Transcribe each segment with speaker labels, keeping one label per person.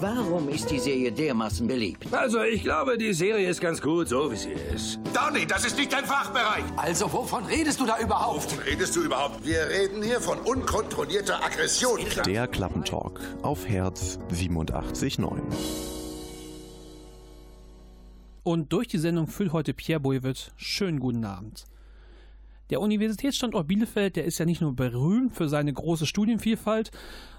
Speaker 1: Warum ist die Serie dermaßen beliebt?
Speaker 2: Also, ich glaube, die Serie ist ganz gut, so wie sie ist.
Speaker 3: Donny, das ist nicht dein Fachbereich.
Speaker 4: Also, wovon redest du da überhaupt?
Speaker 3: Wovon redest du überhaupt? Wir reden hier von unkontrollierter Aggression.
Speaker 5: Der Klappentalk auf Herz 87.9.
Speaker 6: Und durch die Sendung füllt heute Pierre Boivet. Schönen guten Abend. Der Universitätsstandort Bielefeld, der ist ja nicht nur berühmt für seine große Studienvielfalt,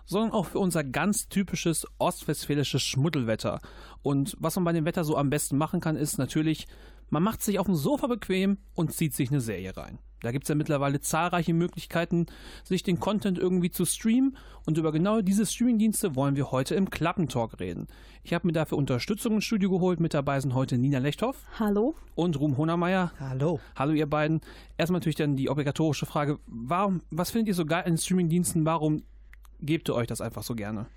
Speaker 6: sondern auch für unser ganz typisches ostwestfälisches Schmuddelwetter. Und was man bei dem Wetter so am besten machen kann, ist natürlich, man macht sich auf dem Sofa bequem und zieht sich eine Serie rein. Da gibt es ja mittlerweile zahlreiche Möglichkeiten, sich den Content irgendwie zu streamen. Und über genau diese Streamingdienste wollen wir heute im Klappentalk reden. Ich habe mir dafür Unterstützung ins Studio geholt. Mit dabei sind heute Nina Lechthoff.
Speaker 7: Hallo.
Speaker 6: Und Ruhm Honermeier.
Speaker 8: Hallo.
Speaker 6: Hallo, ihr beiden. Erstmal natürlich dann die obligatorische Frage: Warum, was findet ihr so geil an Streamingdiensten? Warum gebt ihr euch das einfach so gerne?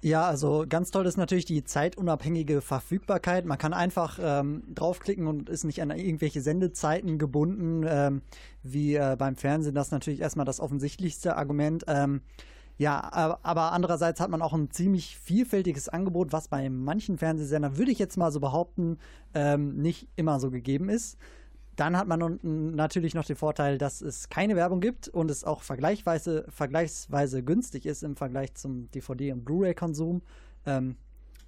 Speaker 8: Ja, also ganz toll ist natürlich die zeitunabhängige Verfügbarkeit. Man kann einfach ähm, draufklicken und ist nicht an irgendwelche Sendezeiten gebunden, ähm, wie äh, beim Fernsehen. Das ist natürlich erstmal das offensichtlichste Argument. Ähm, ja, aber andererseits hat man auch ein ziemlich vielfältiges Angebot, was bei manchen Fernsehsendern, würde ich jetzt mal so behaupten, ähm, nicht immer so gegeben ist. Dann hat man natürlich noch den Vorteil, dass es keine Werbung gibt und es auch vergleichsweise, vergleichsweise günstig ist im Vergleich zum DVD- und Blu-ray-Konsum. Ähm,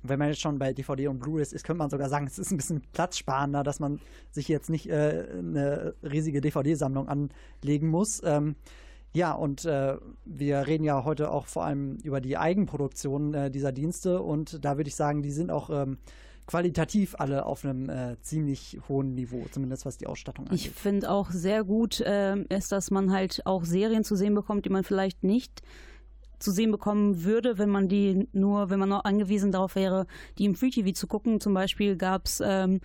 Speaker 8: wenn man jetzt schon bei DVD und Blu-ray ist, könnte man sogar sagen, es ist ein bisschen platzsparender, dass man sich jetzt nicht äh, eine riesige DVD-Sammlung anlegen muss. Ähm, ja, und äh, wir reden ja heute auch vor allem über die Eigenproduktion äh, dieser Dienste und da würde ich sagen, die sind auch ähm, qualitativ alle auf einem äh, ziemlich hohen Niveau, zumindest was die Ausstattung angeht.
Speaker 7: Ich finde auch sehr gut äh, ist, dass man halt auch Serien zu sehen bekommt, die man vielleicht nicht zu sehen bekommen würde, wenn man die nur, wenn man nur angewiesen darauf wäre, die im Free TV zu gucken. Zum Beispiel gab es ähm,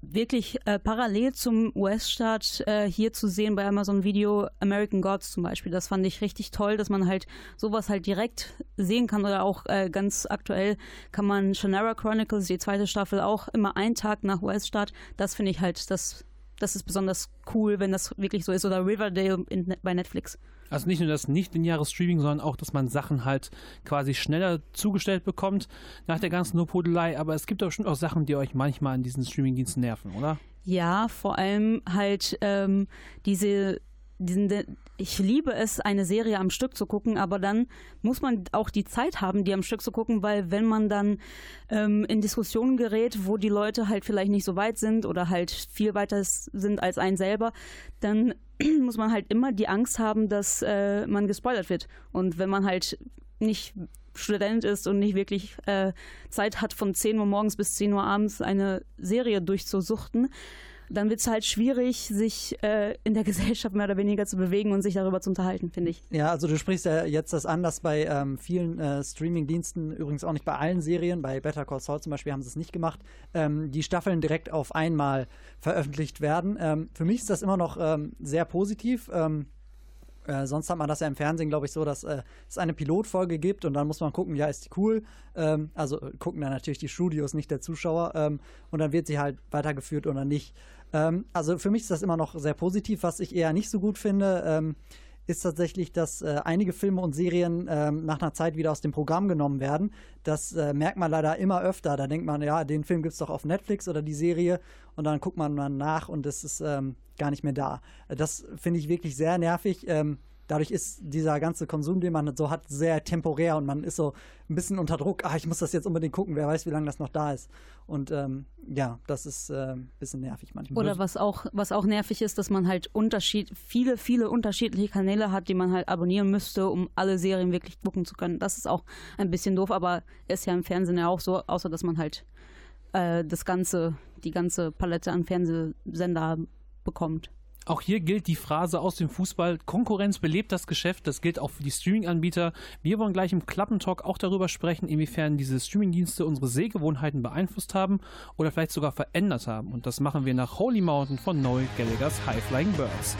Speaker 7: wirklich äh, parallel zum US-Start äh, hier zu sehen bei Amazon Video American Gods zum Beispiel. Das fand ich richtig toll, dass man halt sowas halt direkt sehen kann oder auch äh, ganz aktuell kann man Shannara Chronicles, die zweite Staffel, auch immer einen Tag nach US-Start. Das finde ich halt, das, das ist besonders cool, wenn das wirklich so ist. Oder Riverdale in, bei Netflix.
Speaker 6: Also nicht nur das nicht lineare Streaming, sondern auch, dass man Sachen halt quasi schneller zugestellt bekommt nach der ganzen Nopodelei. Aber es gibt doch bestimmt auch Sachen, die euch manchmal an diesen Streamingdiensten nerven, oder?
Speaker 7: Ja, vor allem halt ähm, diese ich liebe es, eine Serie am Stück zu gucken, aber dann muss man auch die Zeit haben, die am Stück zu gucken, weil wenn man dann ähm, in Diskussionen gerät, wo die Leute halt vielleicht nicht so weit sind oder halt viel weiter sind als ein selber, dann muss man halt immer die Angst haben, dass äh, man gespoilert wird. Und wenn man halt nicht Student ist und nicht wirklich äh, Zeit hat, von 10 Uhr morgens bis 10 Uhr abends eine Serie durchzusuchten, dann wird es halt schwierig, sich äh, in der Gesellschaft mehr oder weniger zu bewegen und sich darüber zu unterhalten, finde ich.
Speaker 8: Ja, also du sprichst ja jetzt das an, dass bei ähm, vielen äh, Streaming-Diensten, übrigens auch nicht bei allen Serien, bei Better Call Saul zum Beispiel haben sie es nicht gemacht, ähm, die Staffeln direkt auf einmal veröffentlicht werden. Ähm, für mich ist das immer noch ähm, sehr positiv. Äh, sonst hat man das ja im Fernsehen, glaube ich, so, dass äh, es eine Pilotfolge gibt und dann muss man gucken, ja, ist die cool. Ähm, also äh, gucken dann natürlich die Studios, nicht der Zuschauer. Ähm, und dann wird sie halt weitergeführt oder nicht. Ähm, also für mich ist das immer noch sehr positiv. Was ich eher nicht so gut finde, ähm, ist tatsächlich, dass äh, einige Filme und Serien ähm, nach einer Zeit wieder aus dem Programm genommen werden. Das äh, merkt man leider immer öfter. Da denkt man, ja, den Film gibt es doch auf Netflix oder die Serie und dann guckt man dann nach und es ist ähm, gar nicht mehr da. Das finde ich wirklich sehr nervig. Ähm, dadurch ist dieser ganze Konsum, den man so hat, sehr temporär und man ist so ein bisschen unter Druck. Ah, ich muss das jetzt unbedingt gucken, wer weiß, wie lange das noch da ist. Und ähm, ja, das ist äh, ein bisschen nervig manchmal.
Speaker 7: Oder was auch, was auch nervig ist, dass man halt Unterschied, viele, viele unterschiedliche Kanäle hat, die man halt abonnieren müsste, um alle Serien wirklich gucken zu können. Das ist auch ein bisschen doof, aber ist ja im Fernsehen ja auch so, außer dass man halt äh, das ganze, die ganze Palette an Fernsehsender bekommt.
Speaker 6: Auch hier gilt die Phrase aus dem Fußball, Konkurrenz belebt das Geschäft, das gilt auch für die Streaming-Anbieter. Wir wollen gleich im Klappentalk auch darüber sprechen, inwiefern diese Streaming-Dienste unsere Sehgewohnheiten beeinflusst haben oder vielleicht sogar verändert haben. Und das machen wir nach Holy Mountain von Noel Gallagher's High Flying Birds.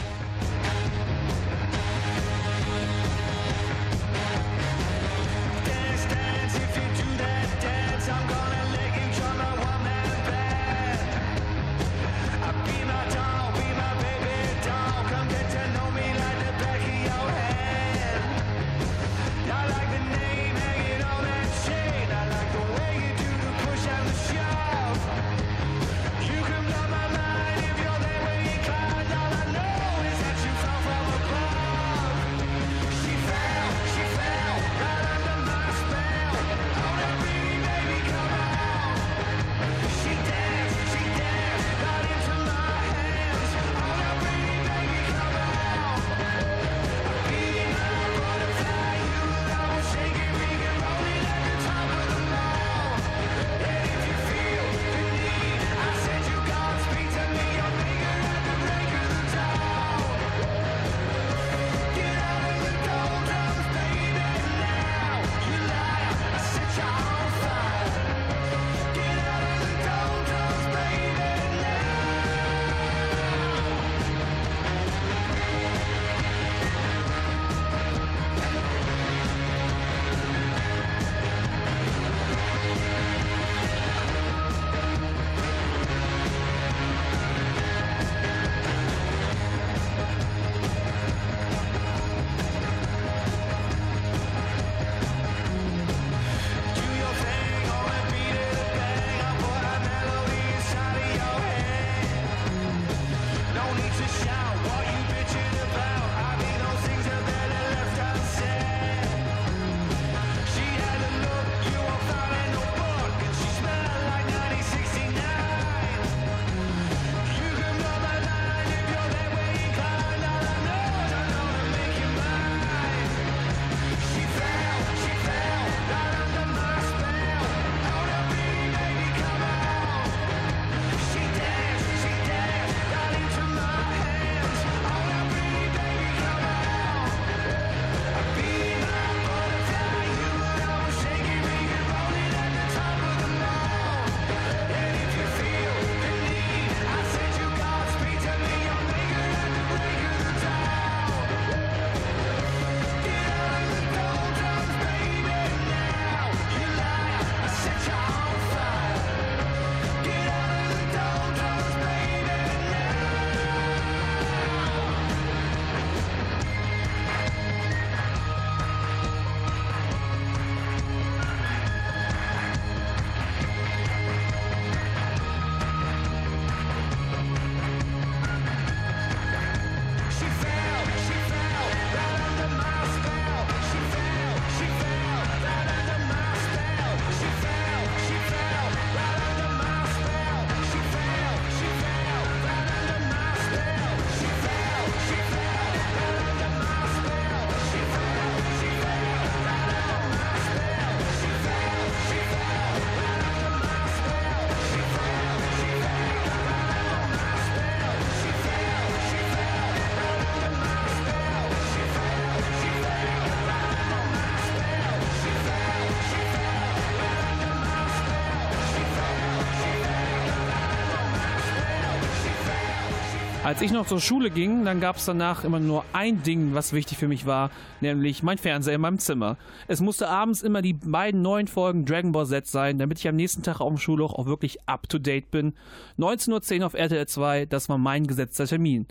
Speaker 6: Als ich noch zur Schule ging, dann gab es danach immer nur ein Ding, was wichtig für mich war, nämlich mein Fernseher in meinem Zimmer. Es musste abends immer die beiden neuen Folgen Dragon Ball Z sein, damit ich am nächsten Tag auf dem Schulhoch auch wirklich up to date bin. 19.10 Uhr auf RTL 2, das war mein gesetzter Termin.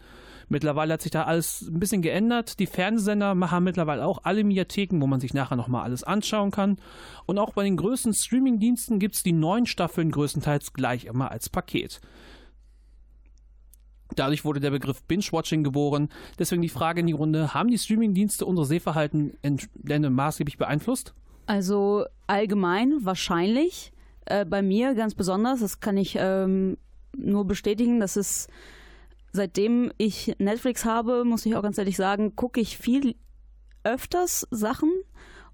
Speaker 6: Mittlerweile hat sich da alles ein bisschen geändert. Die Fernsehsender machen mittlerweile auch alle Mediatheken, wo man sich nachher nochmal alles anschauen kann. Und auch bei den größten Streamingdiensten gibt es die neuen Staffeln größtenteils gleich immer als Paket. Dadurch wurde der Begriff Binge-Watching geboren. Deswegen die Frage in die Runde: Haben die Streamingdienste unser Sehverhalten denn maßgeblich beeinflusst?
Speaker 7: Also allgemein wahrscheinlich. Äh, bei mir ganz besonders, das kann ich ähm, nur bestätigen, dass es seitdem ich Netflix habe, muss ich auch ganz ehrlich sagen, gucke ich viel öfters Sachen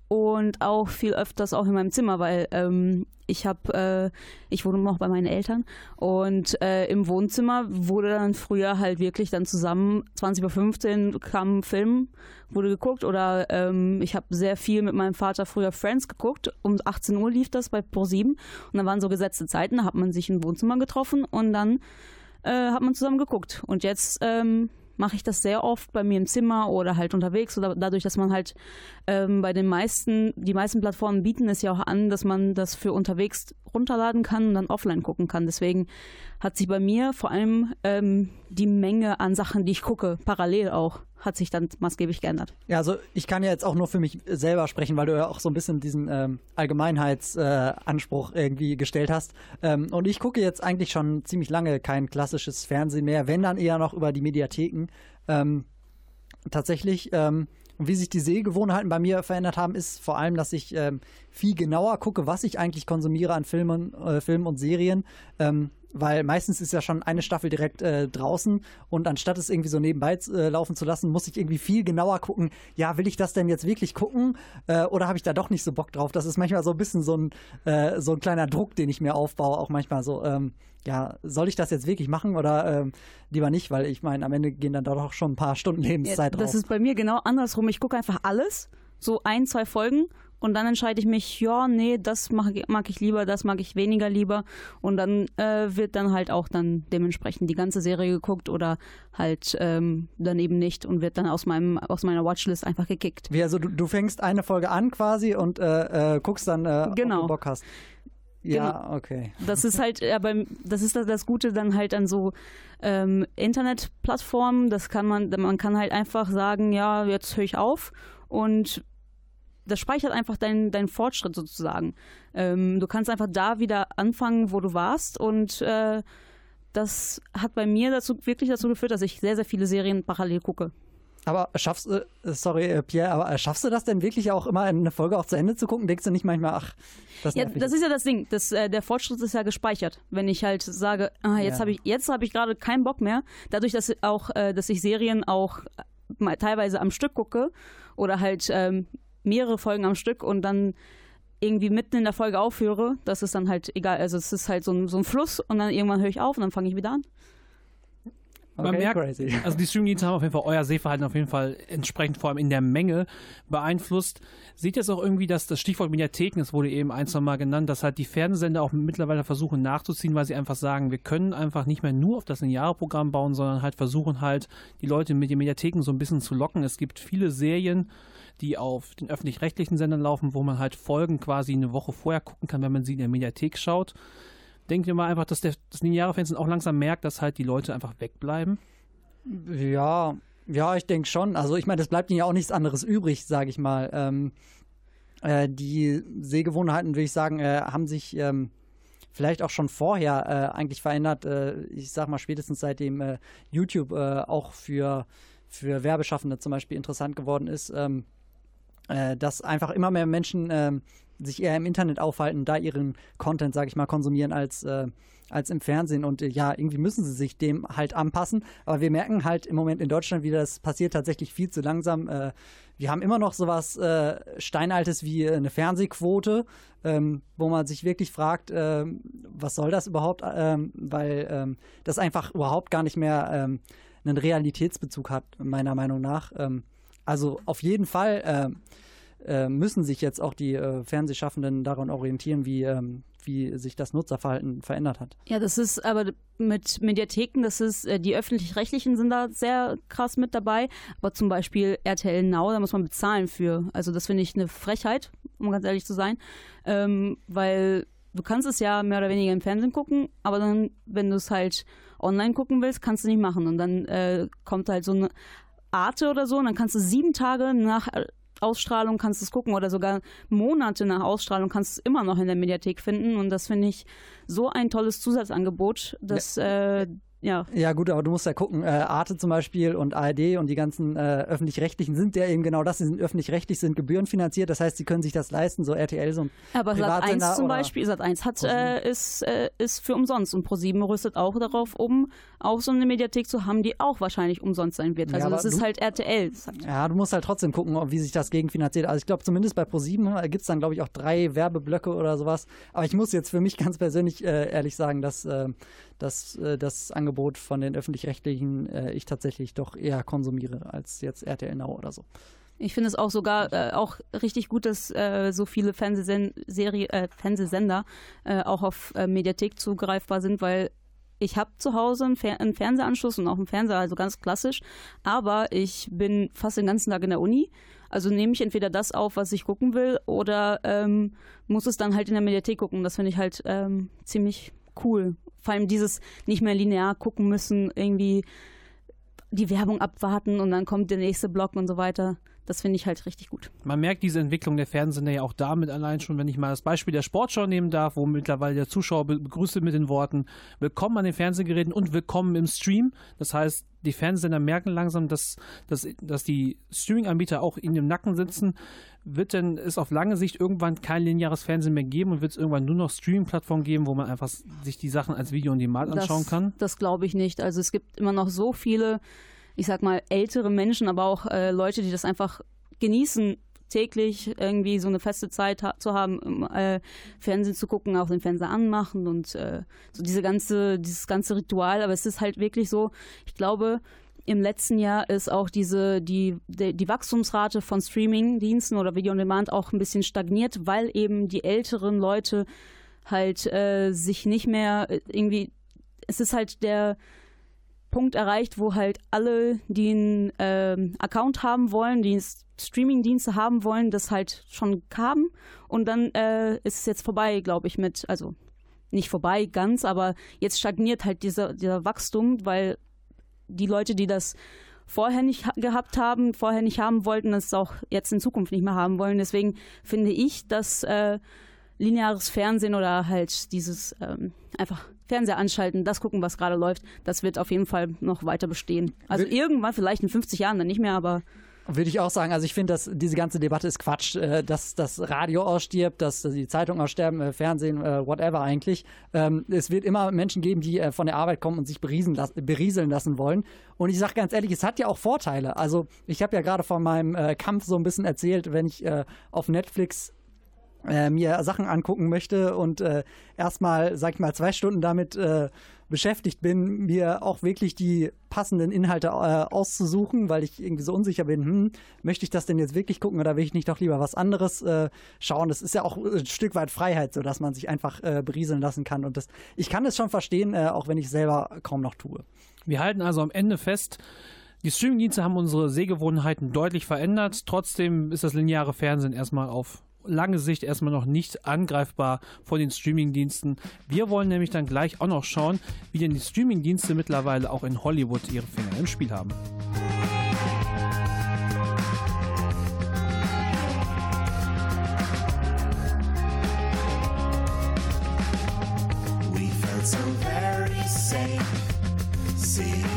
Speaker 7: und auch viel öfters auch in meinem Zimmer, weil ähm, ich habe, äh, ich wohne noch bei meinen Eltern und äh, im Wohnzimmer wurde dann früher halt wirklich dann zusammen 20.15 Uhr kam ein Film, wurde geguckt oder ähm, ich habe sehr viel mit meinem Vater früher Friends geguckt. Um 18 Uhr lief das bei Pro7 und dann waren so gesetzte Zeiten, da hat man sich im Wohnzimmer getroffen und dann äh, hat man zusammen geguckt. Und jetzt ähm, mache ich das sehr oft bei mir im Zimmer oder halt unterwegs oder dadurch, dass man halt ähm, bei den meisten, die meisten Plattformen bieten es ja auch an, dass man das für unterwegs runterladen kann und dann offline gucken kann. Deswegen hat sich bei mir vor allem ähm, die Menge an Sachen, die ich gucke, parallel auch, hat sich dann maßgeblich geändert.
Speaker 8: Ja, also ich kann ja jetzt auch nur für mich selber sprechen, weil du ja auch so ein bisschen diesen ähm, Allgemeinheitsanspruch äh, irgendwie gestellt hast. Ähm, und ich gucke jetzt eigentlich schon ziemlich lange kein klassisches Fernsehen mehr, wenn dann eher noch über die Mediatheken. Ähm, tatsächlich ähm, und wie sich die Sehgewohnheiten bei mir verändert haben, ist vor allem, dass ich ähm, viel genauer gucke, was ich eigentlich konsumiere an Filmen, äh, Filmen und Serien. Ähm, weil meistens ist ja schon eine Staffel direkt äh, draußen und anstatt es irgendwie so nebenbei äh, laufen zu lassen, muss ich irgendwie viel genauer gucken, ja, will ich das denn jetzt wirklich gucken äh, oder habe ich da doch nicht so Bock drauf? Das ist manchmal so ein bisschen so ein, äh, so ein kleiner Druck, den ich mir aufbaue, auch manchmal so, ähm, ja, soll ich das jetzt wirklich machen oder ähm, lieber nicht, weil ich meine, am Ende gehen dann doch schon ein paar Stunden Lebenszeit
Speaker 7: ja,
Speaker 8: drauf.
Speaker 7: Das ist bei mir genau andersrum. Ich gucke einfach alles, so ein, zwei Folgen und dann entscheide ich mich, ja, nee, das mag, mag ich lieber, das mag ich weniger lieber. Und dann äh, wird dann halt auch dann dementsprechend die ganze Serie geguckt oder halt ähm, dann eben nicht und wird dann aus meinem aus meiner Watchlist einfach gekickt.
Speaker 8: Wie, also du, du fängst eine Folge an quasi und äh, äh, guckst dann, äh,
Speaker 7: genau.
Speaker 8: ob du Bock hast. Ja,
Speaker 7: Genau.
Speaker 8: okay.
Speaker 7: Das ist halt, aber das ist das Gute dann halt an so ähm, Internetplattformen. Das kann man, man kann halt einfach sagen, ja, jetzt höre ich auf und das speichert einfach deinen dein Fortschritt sozusagen. Ähm, du kannst einfach da wieder anfangen, wo du warst und äh, das hat bei mir dazu wirklich dazu geführt, dass ich sehr, sehr viele Serien parallel gucke.
Speaker 8: Aber schaffst du, äh, sorry, äh, Pierre, aber äh, schaffst du das denn wirklich auch immer eine Folge auch zu Ende zu gucken? Denkst du nicht manchmal, ach, das
Speaker 7: Ja, das ist ja das Ding. Das, äh, der Fortschritt ist ja gespeichert. Wenn ich halt sage, ah, jetzt
Speaker 8: Ja.
Speaker 7: habe ich, jetzt habe ich gerade keinen Bock mehr. Dadurch, dass auch, äh, dass ich Serien auch mal teilweise am Stück gucke oder halt ähm, mehrere Folgen am Stück und dann irgendwie mitten in der Folge aufhöre, das ist dann halt egal. Also es ist halt so ein, so ein Fluss und dann irgendwann höre ich auf und dann fange ich wieder an.
Speaker 6: Man
Speaker 8: Okay,
Speaker 6: merkt,
Speaker 8: crazy.
Speaker 6: also die Streamingdienste haben auf jeden Fall euer Sehverhalten auf jeden Fall entsprechend vor allem in der Menge beeinflusst. Seht ihr es auch irgendwie, dass das Stichwort Mediatheken, es wurde eben ein, zwei Mal genannt, dass halt die Fernsehsender auch mittlerweile versuchen nachzuziehen, weil sie einfach sagen, wir können einfach nicht mehr nur auf das Lineare-Programm bauen, sondern halt versuchen halt die Leute mit den Mediatheken so ein bisschen zu locken. Es gibt viele Serien, die auf den öffentlich-rechtlichen Sendern laufen, wo man halt Folgen quasi eine Woche vorher gucken kann, wenn man sie in der Mediathek schaut. Denkt ihr mal einfach, dass der, das lineare Fernsehen auch langsam merkt, dass halt die Leute einfach wegbleiben?
Speaker 8: Ja, ja, ich denke schon. Also ich meine, es bleibt ihnen ja auch nichts anderes übrig, sage ich mal. Ähm, äh, die Sehgewohnheiten, würde ich sagen, äh, haben sich ähm, vielleicht auch schon vorher äh, eigentlich verändert. Äh, ich sag mal, spätestens seitdem äh, YouTube äh, auch für, für Werbeschaffende zum Beispiel interessant geworden ist, ähm, äh, dass einfach immer mehr Menschen ähm, sich eher im Internet aufhalten, da ihren Content, sage ich mal, konsumieren als, äh, als im Fernsehen. Und äh, ja, irgendwie müssen sie sich dem halt anpassen. Aber wir merken halt im Moment in Deutschland wieder, das passiert tatsächlich viel zu langsam. Äh, wir haben immer noch sowas äh, Steinaltes wie äh, eine Fernsehquote, ähm, wo man sich wirklich fragt, ähm, was soll das überhaupt? Ähm, weil ähm, das einfach überhaupt gar nicht mehr ähm, einen Realitätsbezug hat, meiner Meinung nach. Also auf jeden Fall ähm, äh, müssen sich jetzt auch die äh, Fernsehschaffenden daran orientieren, wie, ähm, wie sich das Nutzerverhalten verändert hat.
Speaker 7: Ja, das ist aber mit Mediatheken, das ist, äh, die öffentlich-rechtlichen sind da sehr krass mit dabei, aber zum Beispiel RTL Now, da muss man bezahlen für. Also das finde ich eine Frechheit, um ganz ehrlich zu sein, ähm, weil du kannst es ja mehr oder weniger im Fernsehen gucken, aber dann, wenn du es halt online gucken willst, kannst du nicht machen. Und dann äh, kommt halt so eine Arte oder so und dann kannst du sieben Tage nach Ausstrahlung kannst du es gucken oder sogar Monate nach Ausstrahlung kannst du es immer noch in der Mediathek finden. Und das finde ich so ein tolles Zusatzangebot, dass ja. äh, ja.
Speaker 8: Ja, gut, aber du musst ja gucken, äh, Arte zum Beispiel und ARD und die ganzen äh, öffentlich-rechtlichen sind ja eben genau das, sie sind öffentlich-rechtlich, sind gebührenfinanziert, das heißt, sie können sich das leisten, so RTL, so ein
Speaker 7: Aber Sat 1 zum Beispiel, Sat 1 hat, äh, ist, äh, ist für umsonst und ProSieben rüstet auch darauf um, auch so eine Mediathek zu haben, die auch wahrscheinlich umsonst sein wird. Also ja, das ist halt RTL.
Speaker 8: Ja, du musst halt trotzdem gucken, wie sich das gegenfinanziert. Also ich glaube, zumindest bei ProSieben äh, gibt es dann, glaube ich, auch drei Werbeblöcke oder sowas. Aber ich muss jetzt für mich ganz persönlich äh, ehrlich sagen, dass äh, dass das Angebot von den öffentlich-rechtlichen äh, ich tatsächlich doch eher konsumiere als jetzt RTL Now oder so.
Speaker 7: Ich finde es auch sogar äh, auch richtig gut, dass äh, so viele Fernsehsen Serie, äh, Fernsehsender äh, auch auf äh, Mediathek zugreifbar sind, weil ich habe zu Hause einen, Fer einen, Fernsehanschluss und auch einen Fernseher, also ganz klassisch, aber ich bin fast den ganzen Tag in der Uni. Also nehme ich entweder das auf, was ich gucken will, oder ähm, muss es dann halt in der Mediathek gucken. Das finde ich halt ähm, ziemlich cool vor allem dieses nicht mehr linear gucken müssen, irgendwie die Werbung abwarten und dann kommt der nächste Block und so weiter. Das finde ich halt richtig gut.
Speaker 6: Man merkt diese Entwicklung der Fernsehsender ja auch damit allein schon, wenn ich mal das Beispiel der Sportschau nehmen darf, wo mittlerweile der Zuschauer begrüßt mit den Worten Willkommen an den Fernsehgeräten und Willkommen im Stream. Das heißt, die Fernsehsender merken langsam, dass, dass, dass die Streaming-Anbieter auch in dem Nacken sitzen. Wird denn es auf lange Sicht irgendwann kein lineares Fernsehen mehr geben und wird es irgendwann nur noch Streaming-Plattformen geben, wo man einfach sich die Sachen als Video on Demand anschauen
Speaker 7: das,
Speaker 6: kann?
Speaker 7: Das glaube ich nicht. Also es gibt immer noch so viele ich sag mal, ältere Menschen, aber auch äh, Leute, die das einfach genießen, täglich irgendwie so eine feste Zeit ha zu haben, im äh, Fernsehen zu gucken, auch den Fernseher anmachen und äh, so diese ganze, dieses ganze Ritual. Aber es ist halt wirklich so, ich glaube, im letzten Jahr ist auch diese, die, die, die Wachstumsrate von Streaming-Diensten oder Video on Demand auch ein bisschen stagniert, weil eben die älteren Leute halt äh, sich nicht mehr äh, irgendwie, es ist halt der, Punkt erreicht, wo halt alle, die einen ähm, Account haben wollen, die Streaming-Dienste haben wollen, das halt schon haben. Und dann äh, ist es jetzt vorbei, glaube ich, mit, also nicht vorbei ganz, aber jetzt stagniert halt dieser, dieser Wachstum, weil die Leute, die das vorher nicht gehabt haben, vorher nicht haben wollten, das auch jetzt in Zukunft nicht mehr haben wollen. Deswegen finde ich, dass äh, lineares Fernsehen oder halt dieses ähm, einfach Fernseher anschalten, das gucken, was gerade läuft, das wird auf jeden Fall noch weiter bestehen. Also Will irgendwann, vielleicht in 50 Jahren dann nicht mehr, aber
Speaker 8: würde ich auch sagen. Also ich finde, dass diese ganze Debatte ist Quatsch, äh, dass das Radio ausstirbt, dass die Zeitung aussterben, äh, Fernsehen, äh, whatever eigentlich. Ähm, es wird immer Menschen geben, die von der Arbeit kommen und sich berieseln lassen wollen. Und ich sage ganz ehrlich, es hat ja auch Vorteile. Also ich habe ja gerade von meinem Kampf so ein bisschen erzählt, wenn ich auf Netflix äh, mir Sachen angucken möchte und äh, erstmal, sag ich mal, zwei Stunden damit äh, beschäftigt bin, mir auch wirklich die passenden Inhalte äh, auszusuchen, weil ich irgendwie so unsicher bin, hm, möchte ich das denn jetzt wirklich gucken oder will ich nicht doch lieber was anderes äh, schauen? Das ist ja auch ein Stück weit Freiheit, so dass man sich einfach äh, berieseln lassen kann. Und das, ich kann es schon verstehen, äh, auch wenn ich selber kaum noch tue.
Speaker 6: Wir halten also am Ende fest, die Streamingdienste haben unsere Sehgewohnheiten deutlich verändert. Trotzdem ist das lineare Fernsehen erstmal auf lange Sicht erstmal noch nicht angreifbar von den Streamingdiensten. Wir wollen nämlich dann gleich auch noch schauen, wie denn die Streamingdienste mittlerweile auch in Hollywood ihre Finger im Spiel haben. We felt so very safe, seeing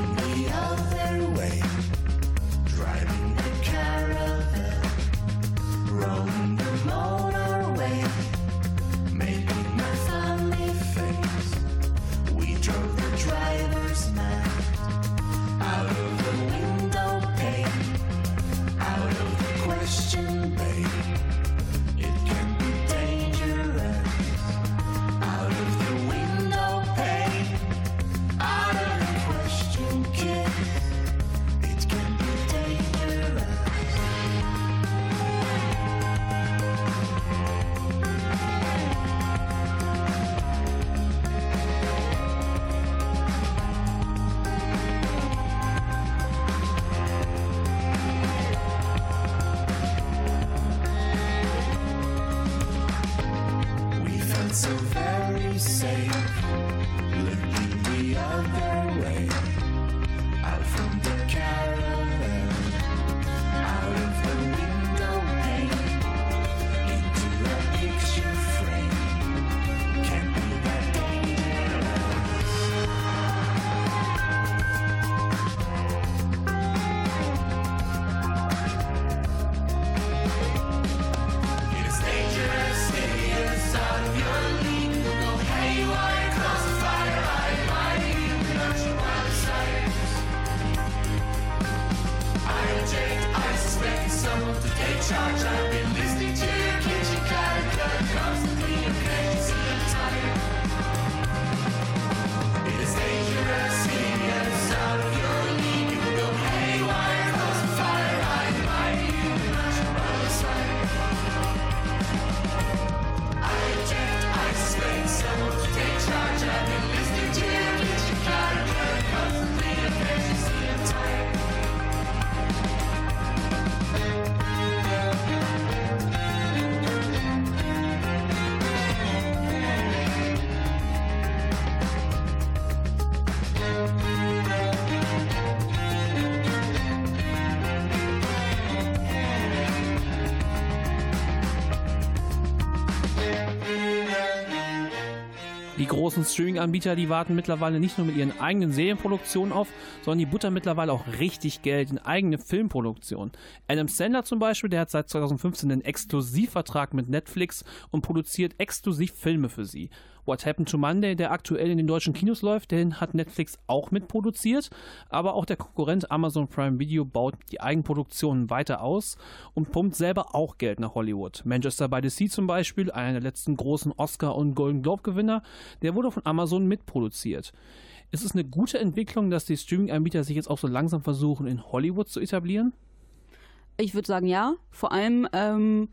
Speaker 6: großen Streaming-Anbieter, die warten mittlerweile nicht nur mit ihren eigenen Serienproduktionen auf, sondern die buttern mittlerweile auch richtig Geld in eigene Filmproduktionen. Adam Sandler zum Beispiel, der hat seit 2015 einen Exklusivvertrag mit Netflix und produziert exklusiv Filme für sie. What Happened to Monday, der aktuell in den deutschen Kinos läuft, den hat Netflix auch mitproduziert, aber auch der Konkurrent Amazon Prime Video baut die Eigenproduktionen weiter aus und pumpt selber auch Geld nach Hollywood. Manchester by the Sea zum Beispiel, einer der letzten großen Oscar- und Golden Globe-Gewinner, der wurde von Amazon mitproduziert. Ist es eine gute Entwicklung, dass die Streaming-Anbieter sich jetzt auch so langsam versuchen, in Hollywood zu etablieren?
Speaker 7: Ich würde sagen, ja. Vor allem ähm,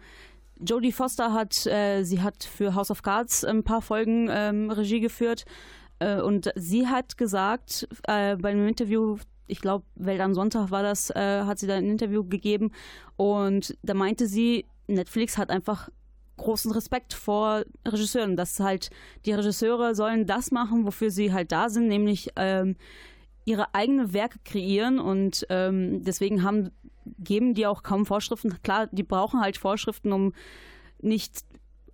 Speaker 7: Jodie Foster hat, äh, sie hat für House of Cards ein paar Folgen ähm, Regie geführt äh, und sie hat gesagt äh, bei einem Interview, ich glaube, Welt am Sonntag war das, äh, hat sie da ein Interview gegeben und da meinte sie, Netflix hat einfach großen Respekt vor Regisseuren, dass halt die Regisseure sollen das machen, wofür sie halt da sind, nämlich ähm, ihre eigenen Werke kreieren und ähm, deswegen haben geben die auch kaum Vorschriften. Klar, die brauchen halt Vorschriften, um nicht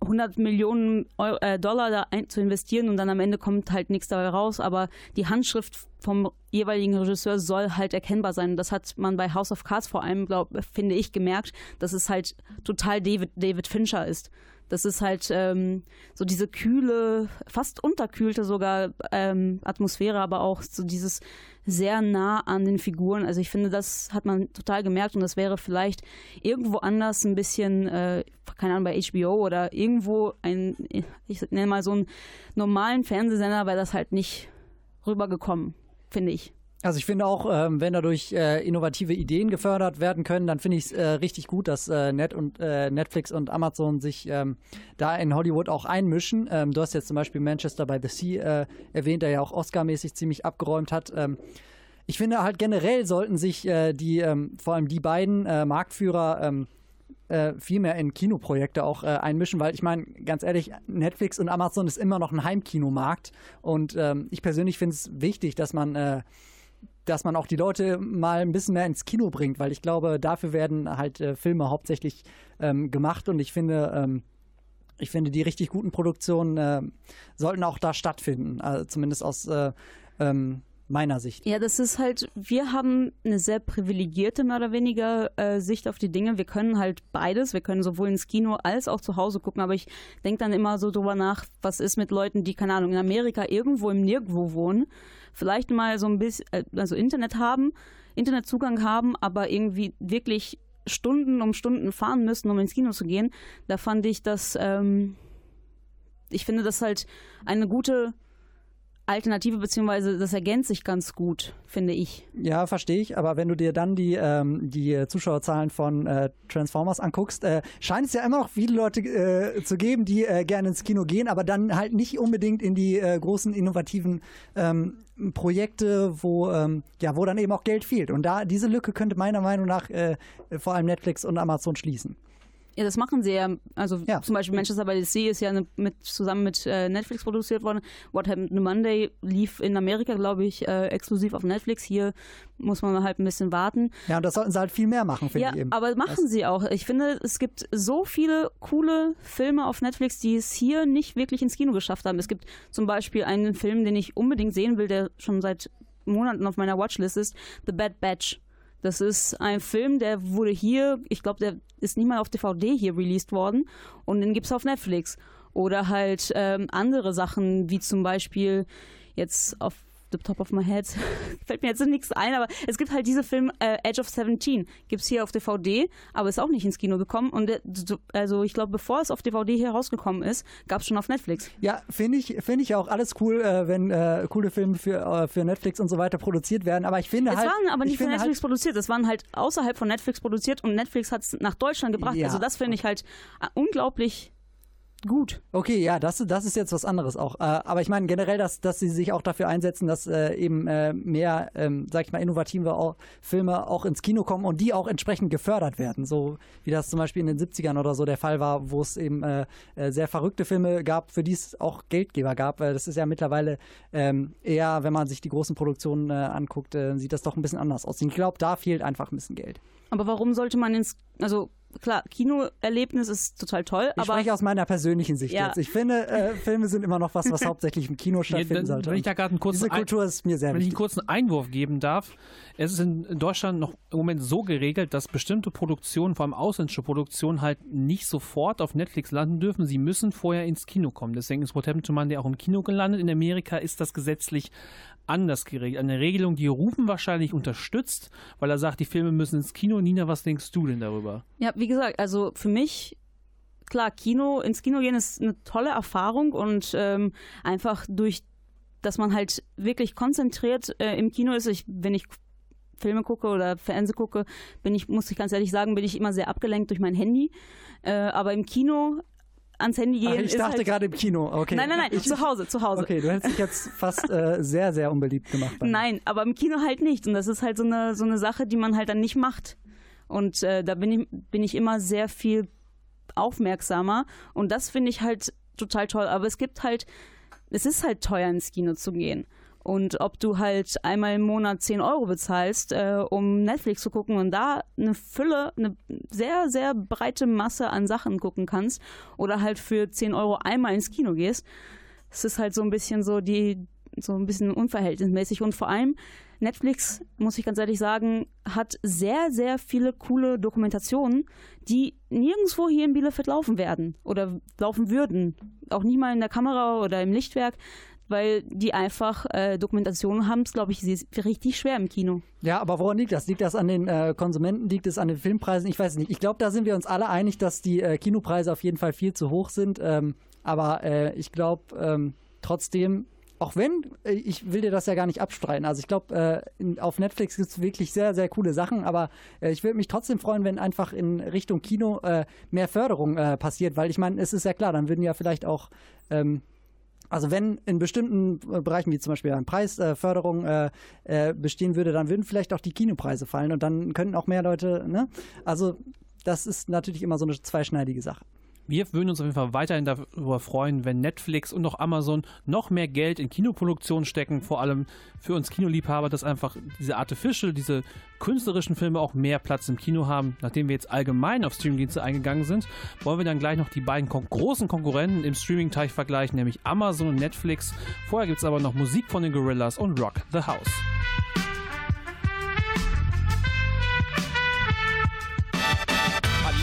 Speaker 7: 100 Millionen Euro, äh, Dollar da ein, zu investieren und dann am Ende kommt halt nichts dabei raus. Aber die Handschrift vom jeweiligen Regisseur soll halt erkennbar sein. Das hat man bei House of Cards vor allem, glaub, finde ich, gemerkt, dass es halt total David, David Fincher ist. Das ist halt ähm, so diese kühle, fast unterkühlte sogar ähm, Atmosphäre, aber auch so dieses sehr nah an den Figuren. Also ich finde, das hat man total gemerkt und das wäre vielleicht irgendwo anders ein bisschen, äh, keine Ahnung, bei HBO oder irgendwo ein, ich nenne mal so einen normalen Fernsehsender, wäre das halt nicht rübergekommen, finde ich.
Speaker 8: Also ich finde auch, ähm, wenn dadurch äh, innovative Ideen gefördert werden können, dann finde ich es äh, richtig gut, dass äh, Net und, äh, Netflix und Amazon sich ähm, da in Hollywood auch einmischen. Ähm, du hast jetzt zum Beispiel Manchester by the Sea äh, erwähnt, der ja auch Oscar-mäßig ziemlich abgeräumt hat. Ähm, ich finde halt generell sollten sich äh, die, ähm, vor allem die beiden Marktführer ähm, äh, viel mehr in Kinoprojekte auch einmischen, weil ich meine, ganz ehrlich, Netflix und Amazon ist immer noch ein Heimkinomarkt und ich persönlich finde es wichtig, dass man dass man auch die Leute mal ein bisschen mehr ins Kino bringt, weil ich glaube, dafür werden halt äh, Filme hauptsächlich ähm, gemacht und ich finde, ähm, ich finde, die richtig guten Produktionen äh, sollten auch da stattfinden, also zumindest aus äh, ähm, meiner Sicht.
Speaker 7: Ja, das ist halt, wir haben eine sehr privilegierte, mehr oder weniger, äh, Sicht auf die Dinge. Wir können halt beides. Wir können sowohl ins Kino als auch zu Hause gucken. Aber ich denke dann immer so drüber nach, was ist mit Leuten, die, keine Ahnung, in Amerika irgendwo im Nirgendwo wohnen, vielleicht mal so ein bisschen, äh, also Internet haben, Internetzugang haben, aber irgendwie wirklich Stunden um Stunden fahren müssen, um ins Kino zu gehen. Da fand ich das, ähm, ich finde das halt eine gute Alternative, beziehungsweise das ergänzt sich ganz gut, finde ich.
Speaker 8: Ja, verstehe ich, aber wenn du dir dann die, ähm, die Zuschauerzahlen von äh, Transformers anguckst, äh, scheint es ja immer noch viele Leute äh, zu geben, die äh, gerne ins Kino gehen, aber dann halt nicht unbedingt in die äh, großen innovativen ähm, Projekte, wo, ähm, ja, wo dann eben auch Geld fehlt. Und da diese Lücke könnte meiner Meinung nach äh, vor allem Netflix und Amazon schließen.
Speaker 7: Ja, das machen sie ja. Also
Speaker 8: Ja.
Speaker 7: zum Beispiel Manchester by the Sea ist ja eine, mit, zusammen mit äh, Netflix produziert worden. What Happened Monday lief in Amerika, glaube ich, äh, exklusiv auf Netflix. Hier muss man halt ein bisschen warten.
Speaker 8: Ja, und das sollten sie halt viel mehr machen, finde
Speaker 7: Ja,
Speaker 8: ich eben.
Speaker 7: aber machen sie auch. Ich finde, es gibt so viele coole Filme auf Netflix, die es hier nicht wirklich ins Kino geschafft haben. Es gibt zum Beispiel einen Film, den ich unbedingt sehen will, der schon seit Monaten auf meiner Watchlist ist, The Bad Batch. Das ist ein Film, der wurde hier, ich glaube, der ist nicht mal auf DVD hier released worden und den gibt es auf Netflix. Oder halt ähm, andere Sachen, wie zum Beispiel jetzt auf the top of my head fällt mir jetzt nichts ein, aber es gibt halt diese Film äh, Edge of 17, gibt es hier auf DVD, aber ist auch nicht ins Kino gekommen und so- also ich glaube, bevor es auf DVD hier rausgekommen ist, gab es schon auf Netflix.
Speaker 8: Ja, finde ich, finde ich auch alles cool, äh, wenn äh, coole Filme für, äh, für Netflix und so weiter produziert werden. Aber ich finde
Speaker 7: Es
Speaker 8: halt.
Speaker 7: waren aber
Speaker 8: ich
Speaker 7: nicht von
Speaker 8: finde
Speaker 7: Netflix produziert, es waren halt außerhalb von Netflix produziert und Netflix hat es nach Deutschland gebracht.
Speaker 8: Ja.
Speaker 7: Also das finde ich halt äh, unglaublich gut.
Speaker 8: Okay, ja, das, das ist jetzt was anderes auch. Äh, aber ich meine generell, dass, dass sie sich auch dafür einsetzen, dass äh, eben äh, mehr, ähm, sag ich mal, innovative Filme auch ins Kino kommen und die auch entsprechend gefördert werden. So wie das zum Beispiel in den 70ern oder so der Fall war, wo es eben sehr verrückte Filme gab, für die es auch Geldgeber gab. Das ist ja mittlerweile ähm, eher, wenn man sich die großen Produktionen anguckt, sieht das doch ein bisschen anders aus. Ich glaube, da fehlt einfach ein bisschen Geld.
Speaker 7: Aber warum sollte man ins, also klar, Kinoerlebnis ist total toll,
Speaker 8: Ich
Speaker 7: aber
Speaker 8: spreche aus meiner persönlichen Sicht
Speaker 7: Ja.
Speaker 8: jetzt. Ich finde, äh, Filme sind immer noch was, was hauptsächlich im Kino stattfinden
Speaker 6: dann-
Speaker 8: sollte.
Speaker 6: wenn ich da gerade einen kurzen
Speaker 8: Diese
Speaker 6: Ein-
Speaker 8: Kultur ist mir sehr
Speaker 6: Wenn ich einen
Speaker 8: wichtig.
Speaker 6: kurzen Einwurf geben darf, es ist in in Deutschland noch im Moment so geregelt, dass bestimmte Produktionen, vor allem ausländische Produktionen, halt nicht sofort auf Netflix landen dürfen. Sie müssen vorher ins Kino kommen. Deswegen ist What Happened to Monday auch im Kino gelandet. In Amerika ist das gesetzlich anders geregelt. Eine Regelung, die Rufen wahrscheinlich unterstützt, weil er sagt, die Filme müssen ins Kino. Nina, was denkst du denn darüber?
Speaker 7: Ja, wie gesagt, also für mich, klar, Kino, ins Kino gehen ist eine tolle Erfahrung und ähm, einfach durch, dass man halt wirklich konzentriert äh, im Kino ist. Ich, wenn ich Filme gucke oder Fernsehen gucke, bin ich, muss ich ganz ehrlich sagen, bin ich immer sehr abgelenkt durch mein Handy. Äh, aber im Kino ans Handy gehen
Speaker 8: Ach, ich dachte
Speaker 7: halt,
Speaker 8: gerade im Kino. Okay.
Speaker 7: Nein, nein, nein,
Speaker 8: Ich,
Speaker 7: zu Hause, zu Hause.
Speaker 8: okay, du hättest dich jetzt fast äh, sehr, sehr unbeliebt gemacht.
Speaker 7: Nein, aber im Kino halt nicht. Und das ist halt so eine, so eine Sache, die man halt dann nicht macht. Und äh, da bin ich, bin ich immer sehr viel aufmerksamer. Und das finde ich halt total toll. Aber es gibt halt, es ist halt teuer ins Kino zu gehen. Und ob du halt einmal im Monat 10 Euro bezahlst, äh, um Netflix zu gucken und da eine Fülle, eine sehr, sehr breite Masse an Sachen gucken kannst oder halt für 10 Euro einmal ins Kino gehst, es ist halt so ein bisschen so die, so ein bisschen unverhältnismäßig und vor allem Netflix, muss ich ganz ehrlich sagen, hat sehr, sehr viele coole Dokumentationen, die nirgendwo hier in Bielefeld laufen werden oder laufen würden. Auch nicht mal in der Kamera oder im Lichtwerk, weil die einfach äh, Dokumentationen haben es, glaube ich, richtig schwer im Kino.
Speaker 8: Ja, aber woran liegt das? Liegt das an den äh, Konsumenten? Liegt es an den Filmpreisen? Ich weiß nicht. Ich glaube, da sind wir uns alle einig, dass die äh, Kinopreise auf jeden Fall viel zu hoch sind. Ähm, aber äh, ich glaube ähm, trotzdem, auch wenn, äh, ich will dir das ja gar nicht abstreiten. Also ich glaube, äh, auf Netflix gibt es wirklich sehr, sehr coole Sachen. Aber äh, ich würde mich trotzdem freuen, wenn einfach in Richtung Kino äh, mehr Förderung äh, passiert. Weil ich meine, es ist ja klar, dann würden ja vielleicht auch ähm, also wenn in bestimmten äh, Bereichen, wie zum Beispiel eine Preisförderung bestehen würde, dann würden vielleicht auch die Kinopreise fallen und dann könnten auch mehr Leute, ne? Also das ist natürlich immer so eine zweischneidige Sache.
Speaker 6: Wir würden uns auf jeden Fall weiterhin darüber freuen, wenn Netflix und auch Amazon noch mehr Geld in Kinoproduktion stecken, vor allem für uns Kinoliebhaber, dass einfach diese Artificial, diese künstlerischen Filme auch mehr Platz im Kino haben. Nachdem wir jetzt allgemein auf Streamingdienste eingegangen sind, wollen wir dann gleich noch die beiden kon großen Konkurrenten im Streaming-Teich vergleichen, nämlich Amazon und Netflix. Vorher gibt es aber noch Musik von den Gorillas und Rock the House.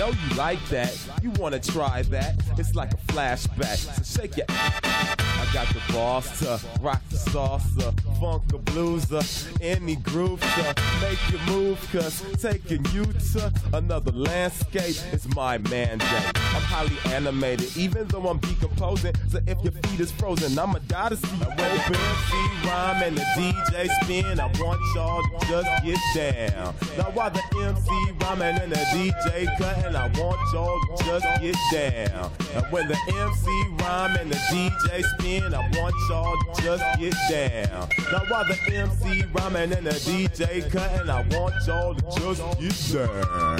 Speaker 9: Know you like that. You wanna try that? It's like a flashback. So shake your. I got the boss to rock the salsa, uh, funk a blueser, uh, any groove to make you move. Cause taking you to another landscape is my mandate. I'm highly animated, even though I'm decomposing. So if your feet is frozen, I'ma die to see you open. MC rhyme and the DJ spin. I want y'all to just get down. Now while the MC rhyming and the DJ cutting, I want y'all to just get down. And when the MC rhyme and the DJ spin, I want y'all just get down. Now while the MC rhyming and the DJ cutting, I want y'all to just get down.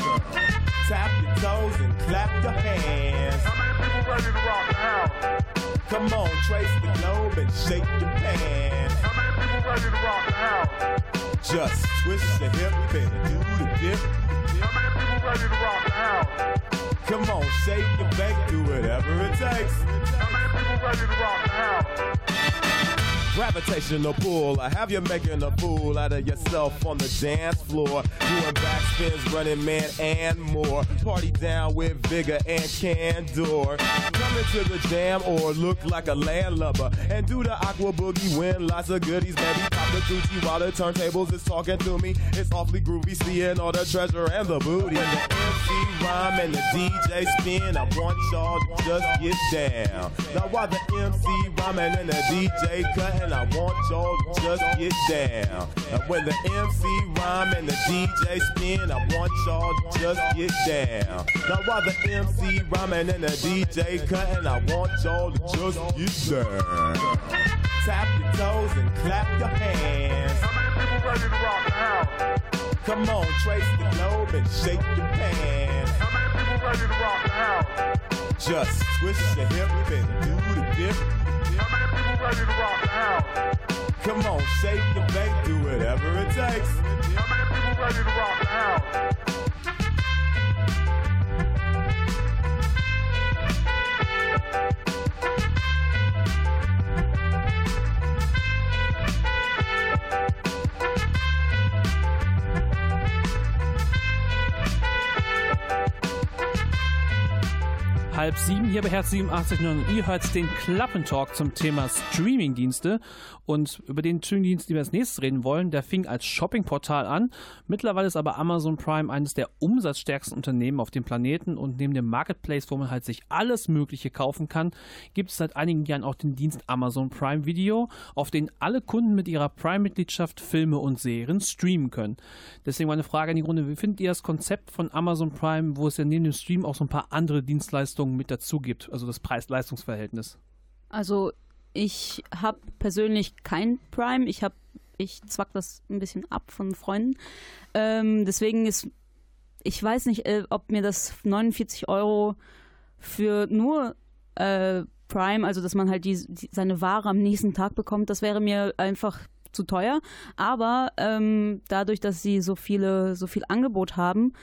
Speaker 9: Tap your toes and clap your hands. How many people ready to rock the house? Come on, trace the globe and shake your pants. How many people ready to rock the house? Just twist the hip and do the dip. How many people ready to rock the house? Come on, shake and bake, do whatever it takes. Gravitational pull, I have you making a fool out of yourself on the dance floor. Doing backspins, running man, and more. Party down with vigor and candor. Come into the jam or look like a landlubber. And do the aqua boogie, win lots of goodies. Baby, the coochie while the turntables is talking to me. It's awfully groovy, seeing all the treasure and the booty. When the MC rhyme and the DJ spin, I want y'all to just get down. Now while the MC rhyming and the DJ cutting, I want y'all to just get down. And when the MC rhyme and the DJ spin, I want y'all to just get down. Now while the MC rhyming and the DJ cutting, I want y'all to just get down tap your toes and clap your hands. How many people ready to rock the house? Come on, trace the globe and shake your pants. How many people ready to rock the house? Just twist your hip and do the dip. How many people ready to rock the house? Come on, shake the bank, do whatever it takes. How many people ready to rock the house?
Speaker 6: Halb sieben hier bei Herz 87 und ihr hört den Klappentalk zum Thema Streamingdienste und über den Streamingdienst, den wir als nächstes reden wollen, der fing als Shoppingportal an. Mittlerweile ist aber Amazon Prime eines der umsatzstärksten Unternehmen auf dem Planeten und neben dem Marketplace, wo man halt sich alles Mögliche kaufen kann, gibt es seit einigen Jahren auch den Dienst Amazon Prime Video, auf den alle Kunden mit ihrer Prime-Mitgliedschaft Filme und Serien streamen können. Deswegen meine Frage in die Runde, wie findet ihr das Konzept von Amazon Prime, wo es ja neben dem Stream auch so ein paar andere Dienstleistungen mit dazu gibt, also das Preis-Leistungs-Verhältnis?
Speaker 7: Also ich habe persönlich kein Prime. Ich habe, ich zwack das ein bisschen ab von Freunden. Ähm, deswegen ist, ich weiß nicht, äh, ob mir das 49 Euro für nur äh, Prime, also dass man halt die, die, seine Ware am nächsten Tag bekommt, das wäre mir einfach zu teuer. Aber ähm, dadurch, dass sie so viele, so viel Angebot haben,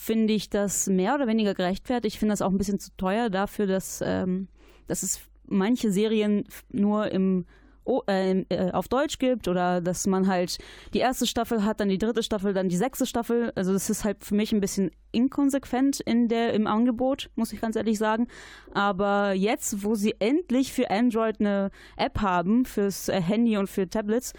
Speaker 7: finde ich das mehr oder weniger gerechtfertigt. Ich finde das auch ein bisschen zu teuer dafür, dass, ähm, dass es manche Serien nur im oh, äh, auf Deutsch gibt oder dass man halt die erste Staffel hat, dann die dritte Staffel, dann die sechste Staffel. Also das ist halt für mich ein bisschen inkonsequent in der im Angebot, muss ich ganz ehrlich sagen. Aber jetzt, wo sie endlich für Android eine App haben fürs äh, Handy und für Tablets,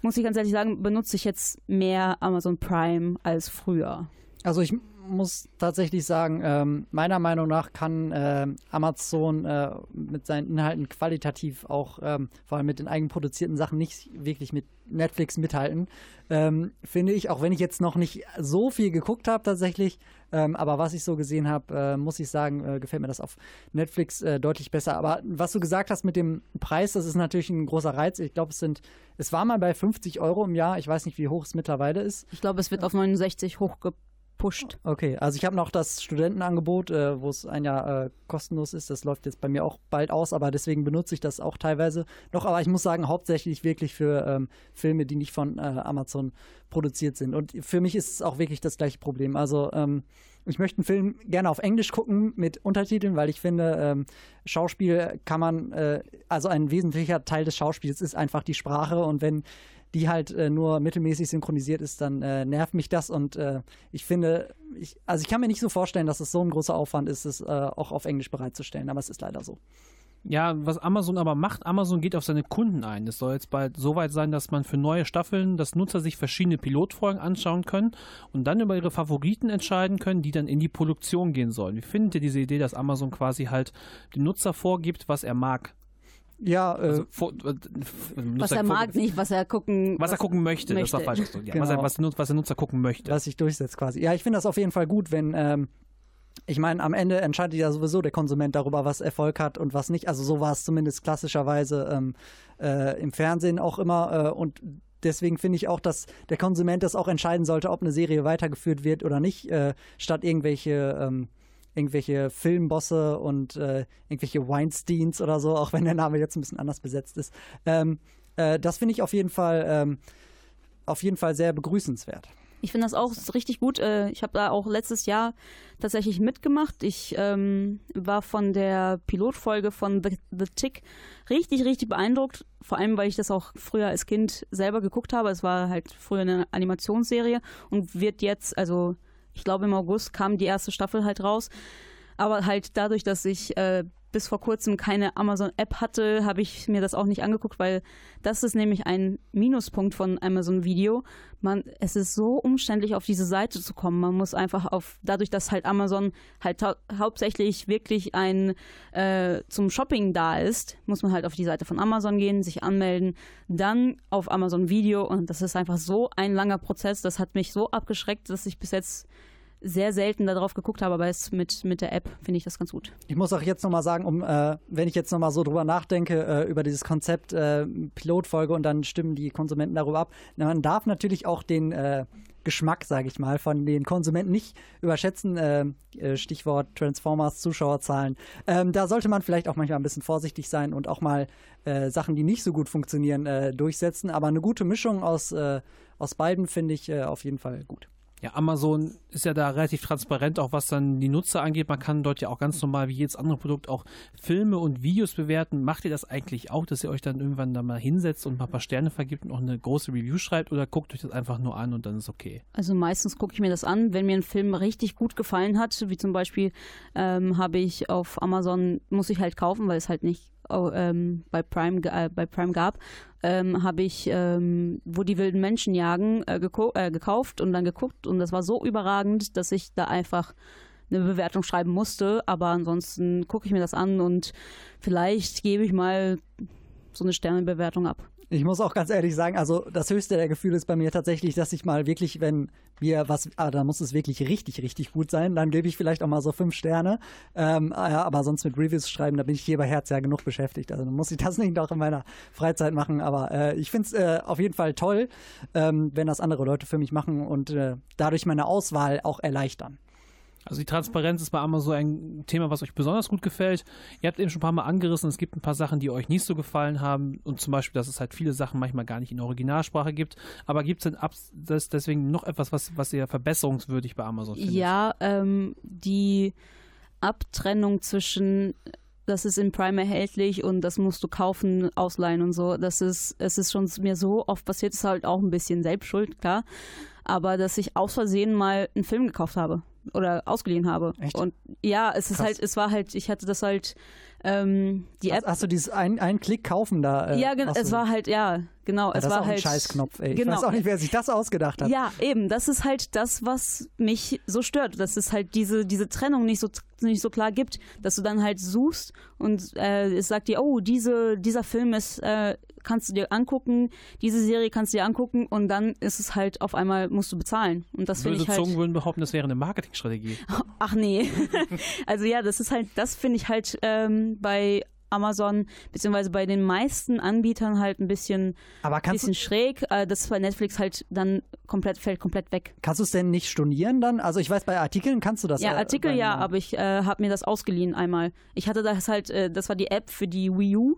Speaker 7: muss ich ganz ehrlich sagen, benutze ich jetzt mehr Amazon Prime als früher.
Speaker 8: Also ich muss tatsächlich sagen, ähm, meiner Meinung nach kann äh, Amazon äh, mit seinen Inhalten qualitativ auch, ähm, vor allem mit den eigenproduzierten Sachen, nicht wirklich mit Netflix mithalten. Ähm, finde ich, auch wenn ich jetzt noch nicht so viel geguckt habe tatsächlich, ähm, aber was ich so gesehen habe, äh, muss ich sagen, äh, gefällt mir das auf Netflix äh, deutlich besser. Aber was du gesagt hast mit dem Preis, das ist natürlich ein großer Reiz. Ich glaube, es sind, es war mal bei 50 Euro im Jahr. Ich weiß nicht, wie hoch es mittlerweile ist.
Speaker 7: Ich glaube, es wird auf 69 hochgepackt pusht.
Speaker 8: Okay, also ich habe noch das Studentenangebot, äh, wo es ein Jahr äh, kostenlos ist. Das läuft jetzt bei mir auch bald aus, aber deswegen benutze ich das auch teilweise noch. Aber ich muss sagen, hauptsächlich wirklich für ähm, Filme, die nicht von äh, Amazon produziert sind. Und für mich ist es auch wirklich das gleiche Problem. Also ähm, ich möchte einen Film gerne auf Englisch gucken mit Untertiteln, weil ich finde, ähm, Schauspiel kann man, äh, also ein wesentlicher Teil des Schauspiels ist einfach die Sprache und wenn die halt äh, nur mittelmäßig synchronisiert ist, dann äh, nervt mich das und äh, ich finde, ich, also ich kann mir nicht so vorstellen, dass es so ein großer Aufwand ist, es äh, auch auf Englisch bereitzustellen, aber es ist leider so.
Speaker 6: Ja, was Amazon aber macht, Amazon geht auf seine Kunden ein. Es soll jetzt bald so weit sein, dass man für neue Staffeln, dass Nutzer sich verschiedene Pilotfolgen anschauen können und dann über ihre Favoriten entscheiden können, die dann in die Produktion gehen sollen. Wie findet ihr diese Idee, dass Amazon quasi halt dem Nutzer vorgibt, was er mag?
Speaker 8: Ja, äh,
Speaker 6: also, vor, äh,
Speaker 7: was er mag, nicht was er gucken
Speaker 6: was, was er gucken möchte, möchte. das doch falsch. Ja, genau. was, er, was, was, der Nutzer gucken möchte.
Speaker 8: Was sich durchsetzt quasi. Ja, ich finde das auf jeden Fall gut, wenn ähm, ich meine, am Ende entscheidet ja sowieso der Konsument darüber, was Erfolg hat und was nicht. Also so war es zumindest klassischerweise ähm, äh, im Fernsehen auch immer. Äh, und deswegen finde ich auch, dass der Konsument das auch entscheiden sollte, ob eine Serie weitergeführt wird oder nicht, äh, statt irgendwelche ähm, irgendwelche Filmbosse und äh, irgendwelche Weinsteins oder so, auch wenn der Name jetzt ein bisschen anders besetzt ist. Ähm, äh, das finde ich auf jeden Fall ähm, auf jeden Fall sehr begrüßenswert.
Speaker 7: Ich finde das auch richtig gut. Äh, Ich habe da auch letztes Jahr tatsächlich mitgemacht. Ich ähm, war von der Pilotfolge von The, The Tick richtig, richtig beeindruckt. Vor allem, weil ich das auch früher als Kind selber geguckt habe. Es war halt früher eine Animationsserie und wird jetzt, also ich glaube im August kam die erste Staffel halt raus. Aber halt dadurch, dass ich äh, bis vor kurzem keine Amazon-App hatte, habe ich mir das auch nicht angeguckt, weil das ist nämlich ein Minuspunkt von Amazon Video. Man, es ist so umständlich, auf diese Seite zu kommen. Man muss einfach auf, dadurch, dass halt Amazon halt hau hauptsächlich wirklich ein äh, zum Shopping da ist, muss man halt auf die Seite von Amazon gehen, sich anmelden, dann auf Amazon Video und das ist einfach so ein langer Prozess. Das hat mich so abgeschreckt, dass ich bis jetzt sehr selten darauf geguckt habe, aber jetzt mit, mit der App finde ich das ganz gut.
Speaker 8: Ich muss auch jetzt nochmal sagen, um, äh, wenn ich jetzt nochmal so drüber nachdenke, äh, über dieses Konzept äh, Pilotfolge und dann stimmen die Konsumenten darüber ab. Man darf natürlich auch den äh, Geschmack, sage ich mal, von den Konsumenten nicht überschätzen. Äh, äh, Stichwort Transformers, Zuschauerzahlen. Ähm, da sollte man vielleicht auch manchmal ein bisschen vorsichtig sein und auch mal Sachen, die nicht so gut funktionieren, durchsetzen. Aber eine gute Mischung aus, aus beiden finde ich auf jeden Fall gut.
Speaker 6: Ja, Amazon ist ja da relativ transparent, auch was dann die Nutzer angeht. Man kann dort ja auch ganz normal wie jedes andere Produkt auch Filme und Videos bewerten. Macht ihr das eigentlich auch, dass ihr euch dann irgendwann da mal hinsetzt und mal ein paar Sterne vergibt und auch eine große Review schreibt oder guckt euch das einfach nur an und dann ist okay?
Speaker 7: Also meistens gucke ich mir das an, wenn mir ein Film richtig gut gefallen hat, wie zum Beispiel ähm, habe ich auf Amazon, muss ich halt kaufen, weil es halt nicht oh, ähm, bei, Prime, äh, bei Prime gab, ähm, habe ich ähm, Wo die wilden Menschen jagen äh, äh, gekauft und dann geguckt und das war so überragend, dass ich da einfach eine Bewertung schreiben musste, aber ansonsten gucke ich mir das an und vielleicht gebe ich mal so eine Sternebewertung ab.
Speaker 8: Ich muss auch ganz ehrlich sagen, also das höchste der Gefühle ist bei mir tatsächlich, dass ich mal wirklich, wenn mir was, ah, da muss es wirklich richtig, richtig gut sein, dann gebe ich vielleicht auch mal so fünf Sterne. Ähm, ja, aber sonst mit Reviews schreiben, da bin ich hier bei Herz ja genug beschäftigt. Also dann muss ich das nicht noch in meiner Freizeit machen. Aber äh, ich finde es äh, auf jeden Fall toll, ähm, wenn das andere Leute für mich machen und äh, dadurch meine Auswahl auch erleichtern.
Speaker 6: Also die Transparenz ist bei Amazon ein Thema, was euch besonders gut gefällt. Ihr habt eben schon ein paar Mal angerissen, es gibt ein paar Sachen, die euch nicht so gefallen haben und zum Beispiel, dass es halt viele Sachen manchmal gar nicht in Originalsprache gibt. Aber gibt es denn das deswegen noch etwas, was, was ihr verbesserungswürdig bei Amazon findet?
Speaker 7: Ja, ähm, die Abtrennung zwischen das ist in Prime erhältlich und das musst du kaufen, ausleihen und so. Das ist, es ist schon mir so oft passiert, ist halt auch ein bisschen Selbstschuld, klar. Aber dass ich aus Versehen mal einen Film gekauft habe oder ausgeliehen habe.
Speaker 8: Echt?
Speaker 7: Und ja, es ist
Speaker 8: Krass.
Speaker 7: halt, es war halt, ich hatte das halt, ähm, die App.
Speaker 8: Hast, hast du dieses ein, ein Klick kaufen da? Äh,
Speaker 7: ja, gen-
Speaker 8: hast
Speaker 7: es war halt, ja, genau.
Speaker 8: ja,
Speaker 7: es
Speaker 8: das
Speaker 7: war
Speaker 8: ist auch
Speaker 7: halt
Speaker 8: ein Scheißknopf, ey. Ich
Speaker 7: Genau.
Speaker 8: weiß auch nicht, wer sich das ausgedacht hat.
Speaker 7: Ja, eben. Das ist halt das, was mich so stört. Dass es halt diese, diese Trennung nicht so, nicht so klar gibt, dass du dann halt suchst und äh, es sagt dir, oh, diese, dieser Film ist, äh, kannst du dir angucken, diese Serie kannst du dir angucken und dann ist es halt auf einmal, musst du bezahlen. Und das finde ich halt.
Speaker 6: Zungen würden behaupten, das wäre eine Marketingstrategie.
Speaker 7: Ach nee. also ja, das ist halt, das finde ich halt ähm, bei Amazon beziehungsweise bei den meisten Anbietern halt ein bisschen,
Speaker 8: Aber
Speaker 7: bisschen schräg. Äh, das ist bei Netflix halt dann komplett, fällt komplett weg.
Speaker 8: Kannst du es denn nicht stornieren dann? Also ich weiß, bei Artikeln kannst du das.
Speaker 7: Ja,
Speaker 8: äh,
Speaker 7: Artikel ja, aber ich äh, habe mir das ausgeliehen einmal. Ich hatte das halt, äh, das war die App für die Wii U.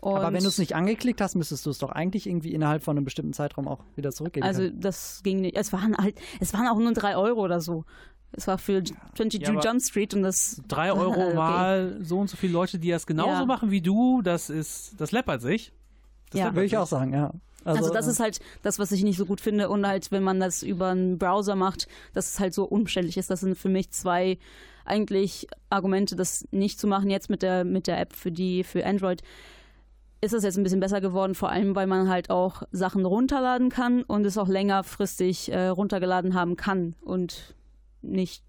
Speaker 7: Und
Speaker 8: Aber wenn du es nicht angeklickt hast, müsstest du es doch eigentlich irgendwie innerhalb von einem bestimmten Zeitraum auch wieder zurückgeben
Speaker 7: Also
Speaker 8: können.
Speaker 7: das ging nicht. Es waren halt, es waren auch nur drei Euro oder so. Es war für 22
Speaker 6: Ja,
Speaker 7: Jump Street und das.
Speaker 6: Drei Euro
Speaker 7: okay.
Speaker 6: mal so und so viele Leute, die das genauso
Speaker 7: Ja.
Speaker 6: machen wie du, das ist, das läppert sich. Das
Speaker 7: Ja.
Speaker 6: läppert
Speaker 8: Würde ich auch sagen, ja.
Speaker 7: Also, das
Speaker 8: äh,
Speaker 7: ist halt das, was ich nicht so gut finde. Und halt, wenn man das über einen Browser macht, dass es halt so umständlich ist. Das sind für mich zwei eigentlich Argumente, das nicht zu machen jetzt mit der, mit der App für die, für Android. Ist das jetzt ein bisschen besser geworden, vor allem weil man halt auch Sachen runterladen kann und es auch längerfristig äh, runtergeladen haben kann und nicht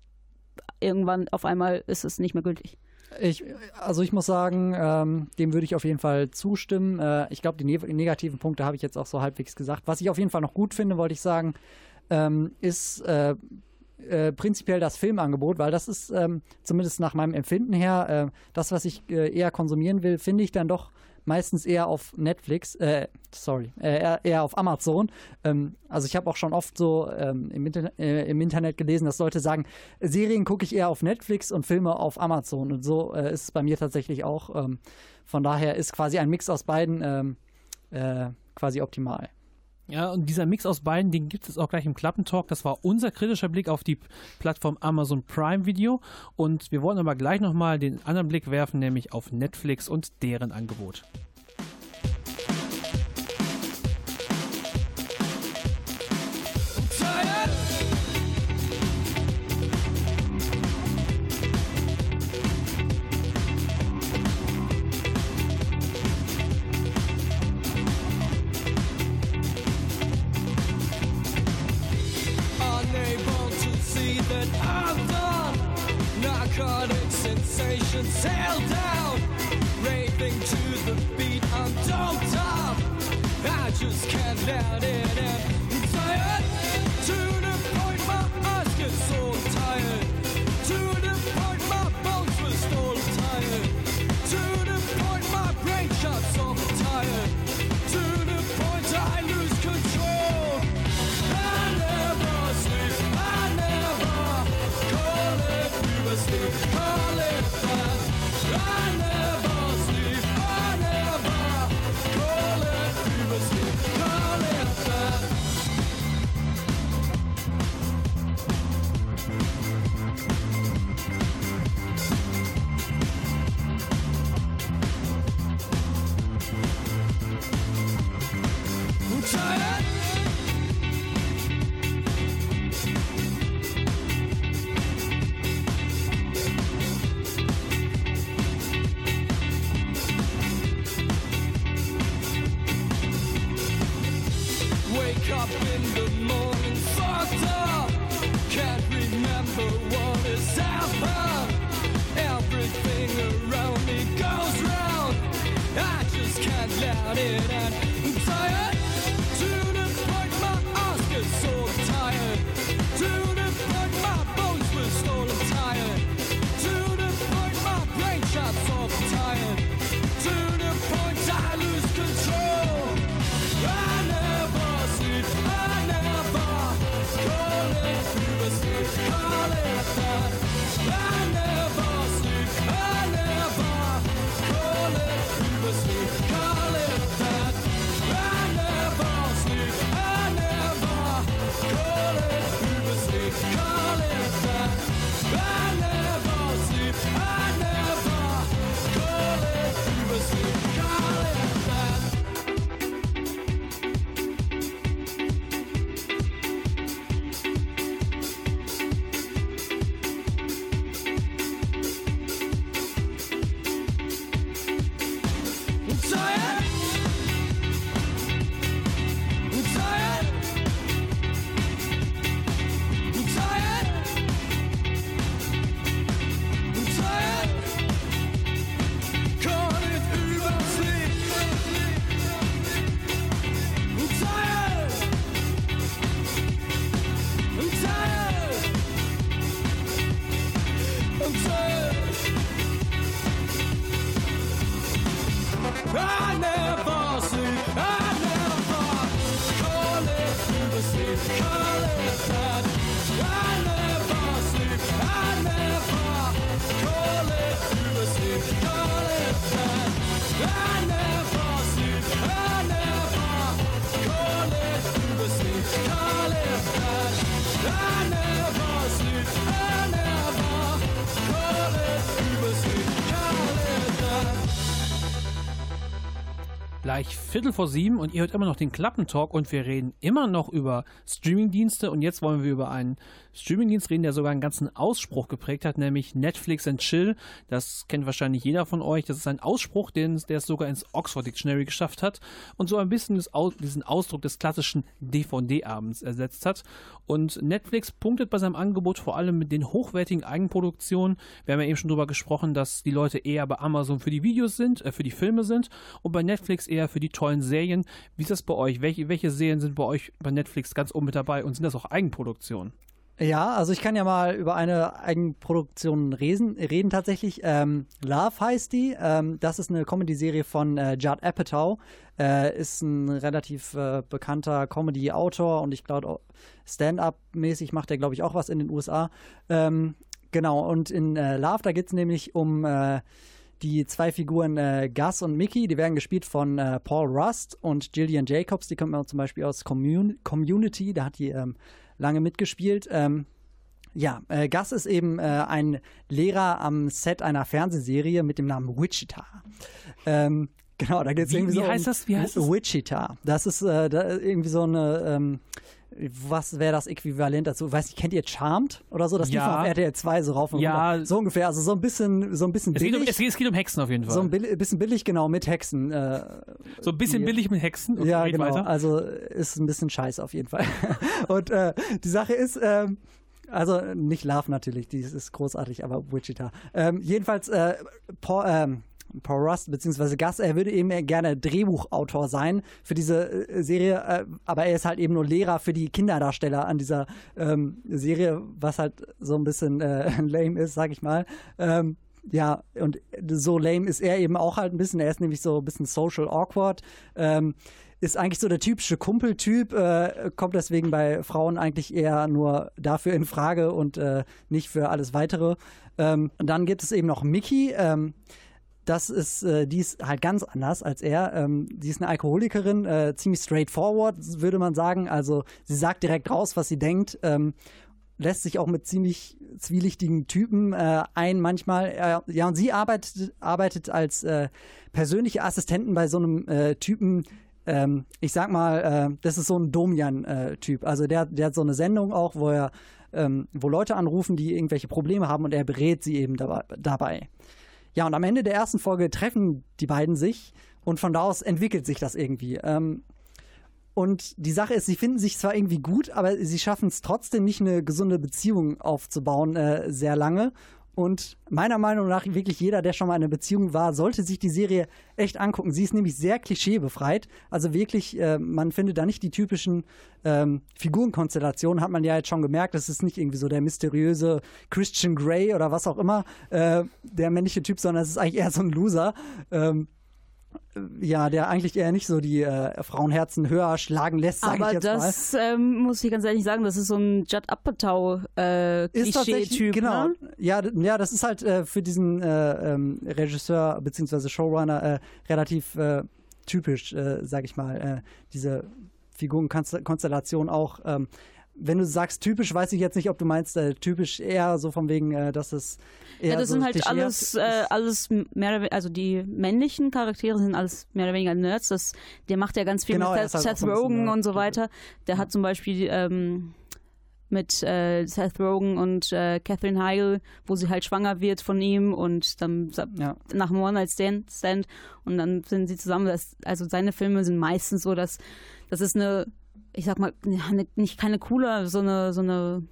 Speaker 7: irgendwann auf einmal ist es nicht mehr gültig.
Speaker 8: Ich, also ich muss sagen, ähm, dem würde ich auf jeden Fall zustimmen. Äh, ich glaube, die ne negativen Punkte habe ich jetzt auch so halbwegs gesagt. Was ich auf jeden Fall noch gut finde, wollte ich sagen, ähm, ist, äh, äh, prinzipiell das Filmangebot, weil das ist ähm, zumindest nach meinem Empfinden her, äh, das, was ich äh, eher konsumieren will, finde ich dann doch meistens eher auf Netflix, äh, sorry, äh, eher, auf Amazon. Ähm, also ich habe auch schon oft so ähm, im, Inter äh, im Internet gelesen, dass Leute sagen, Serien gucke ich eher auf Netflix und Filme auf Amazon. Und so äh, ist es bei mir tatsächlich auch. Ähm, von daher ist quasi ein Mix aus beiden ähm, äh, quasi optimal.
Speaker 6: Ja, und dieser Mix aus beiden, den gibt es auch gleich im Klappentalk. Das war unser kritischer Blick auf die Plattform Amazon Prime Video. Und wir wollen aber gleich nochmal den anderen Blick werfen, nämlich auf Netflix und deren Angebot.
Speaker 10: That I've done narcotic sensations held down, raving to the beat. I'm up. I just can't let it in.
Speaker 6: Viertel vor sieben und ihr hört immer noch den Klappentalk und wir reden immer noch über Streamingdienste und jetzt wollen wir über einen Streamingdienst reden, der sogar einen ganzen Ausspruch geprägt hat, nämlich Netflix and Chill. Das kennt wahrscheinlich jeder von euch. Das ist ein Ausspruch, den, der es sogar ins Oxford Dictionary geschafft hat und so ein bisschen das, Au- diesen Ausdruck des klassischen DVD-Abends ersetzt hat. Und Netflix punktet bei seinem Angebot vor allem mit den hochwertigen Eigenproduktionen. Wir haben ja eben schon darüber gesprochen, dass die Leute eher bei Amazon für die Videos sind, äh, für die Filme sind und bei Netflix eher für die tollen Serien. Wie ist das bei euch? Welche, welche Serien sind bei euch bei Netflix ganz oben mit dabei und sind das auch Eigenproduktionen?
Speaker 8: Ja, also ich kann ja mal über eine Eigenproduktion reden, reden tatsächlich. Ähm, Love heißt die. Ähm, das ist eine Comedy-Serie von äh, Judd Apatow. Äh, ist ein relativ äh, bekannter Comedy-Autor und ich glaube, Stand-up-mäßig macht er, glaube ich, auch was in den USA. Ähm, genau, und in äh, Love, da geht es nämlich um äh, die zwei Figuren äh, Gus und Mickey, die werden gespielt von äh, Paul Rust und Gillian Jacobs, die kommt man zum Beispiel aus Commun Community, da hat die ähm, lange mitgespielt. Ähm, ja, äh, Gus ist eben äh, ein Lehrer am Set einer Fernsehserie mit dem Namen Wichita. Ähm, genau, da geht es
Speaker 6: Wie-
Speaker 8: irgendwie
Speaker 6: wie
Speaker 8: so
Speaker 6: heißt
Speaker 8: um
Speaker 6: das? Wie heißt das?
Speaker 8: Wichita. Das ist äh, da irgendwie so eine ähm, was wäre das Äquivalent dazu? Weiß ich, kennt ihr Charmed oder so? Das lief
Speaker 6: Ja.
Speaker 8: mal auf RTL 2 so rauf und
Speaker 6: Ja.
Speaker 8: runter. So ungefähr. Also so ein bisschen, so ein bisschen
Speaker 6: Es geht, um,
Speaker 8: billig.
Speaker 6: es, geht, es geht um Hexen auf jeden Fall.
Speaker 8: so ein bisschen billig, genau, mit Hexen. Äh,
Speaker 6: So ein bisschen
Speaker 8: die-
Speaker 6: billig mit Hexen. Okay,
Speaker 8: ja, genau.
Speaker 6: Weiter.
Speaker 8: Also ist ein bisschen scheiße auf jeden Fall. Und äh, die Sache ist, ähm, also nicht Love natürlich, die ist großartig, aber Wichita. Ähm, jedenfalls, äh, Paul, ähm, Paul Rust bzw. Gus, er würde eben gerne Drehbuchautor sein für diese äh, Serie, äh, aber er ist halt eben nur Lehrer für die Kinderdarsteller an dieser ähm, Serie, was halt so ein bisschen äh, lame ist, sag ich mal. Ähm, ja, und so lame ist er eben auch halt ein bisschen. Er ist nämlich so ein bisschen social awkward. Ähm, ist eigentlich so der typische Kumpeltyp, äh, kommt deswegen bei Frauen eigentlich eher nur dafür in Frage und äh, nicht für alles weitere. Ähm, und dann gibt es eben noch Mickey. Ähm, das ist, äh, die ist halt ganz anders als er. Ähm, die ist eine Alkoholikerin, äh, ziemlich straightforward, würde man sagen. Also sie sagt direkt raus, was sie denkt. Ähm, lässt sich auch mit ziemlich zwielichtigen Typen äh, ein manchmal. Äh, ja, und sie arbeitet, arbeitet als äh, persönliche Assistentin bei so einem äh, Typen, ähm, ich sag mal, äh, das ist so ein Domian-Typ. also der, der hat so eine Sendung auch, wo er, ähm, wo Leute anrufen, die irgendwelche Probleme haben und er berät sie eben dabei. Ja, und am Ende der ersten Folge treffen die beiden sich und von da aus entwickelt sich das irgendwie. Ähm, und die Sache ist, sie finden sich zwar irgendwie gut, aber sie schaffen es trotzdem nicht, eine gesunde Beziehung aufzubauen, äh, sehr lange. Und meiner Meinung nach, wirklich jeder, der schon mal in einer Beziehung war, sollte sich die Serie echt angucken. Sie ist nämlich sehr klischeebefreit. Also wirklich, äh, man findet da nicht die typischen ähm, Figurenkonstellationen, hat man ja jetzt schon gemerkt. Das ist nicht irgendwie so der mysteriöse Christian Grey oder was auch immer, äh, der männliche Typ, sondern es ist eigentlich eher so ein Loser. Ähm, ja, der eigentlich eher nicht so die äh, Frauenherzen höher schlagen lässt, sage ich
Speaker 7: Aber
Speaker 8: jetzt
Speaker 7: das ähm, muss ich ganz ehrlich sagen, das ist so ein Judd Apatow äh, Klischee-Typ.
Speaker 8: genau.
Speaker 7: Ne?
Speaker 8: Ja, ja, das ist halt äh, für diesen äh, ähm, Regisseur bzw. Showrunner äh, relativ äh, typisch, äh, sag ich mal, äh, diese Figurenkonstellation auch. Ähm, wenn du sagst typisch, weiß ich jetzt nicht, ob du meinst äh, typisch eher so von wegen, äh, dass es eher
Speaker 7: Ja, das
Speaker 8: so
Speaker 7: sind halt alles, äh, alles mehr oder also die männlichen Charaktere sind alles mehr oder weniger Nerds. Das, der macht ja ganz viel
Speaker 8: Genau,
Speaker 7: mit Seth,
Speaker 8: halt
Speaker 7: Seth Rogen und so weiter. Der hat zum Beispiel ähm, mit äh, Seth Rogen und äh, Catherine Heigl, wo sie halt schwanger wird von ihm und dann
Speaker 8: Ja.
Speaker 7: nach einem One-Night-Stand Stand, und dann sind sie zusammen. Das, also seine Filme sind meistens so, dass das ist eine, ich sag mal, nicht keine coole, so eine, so eine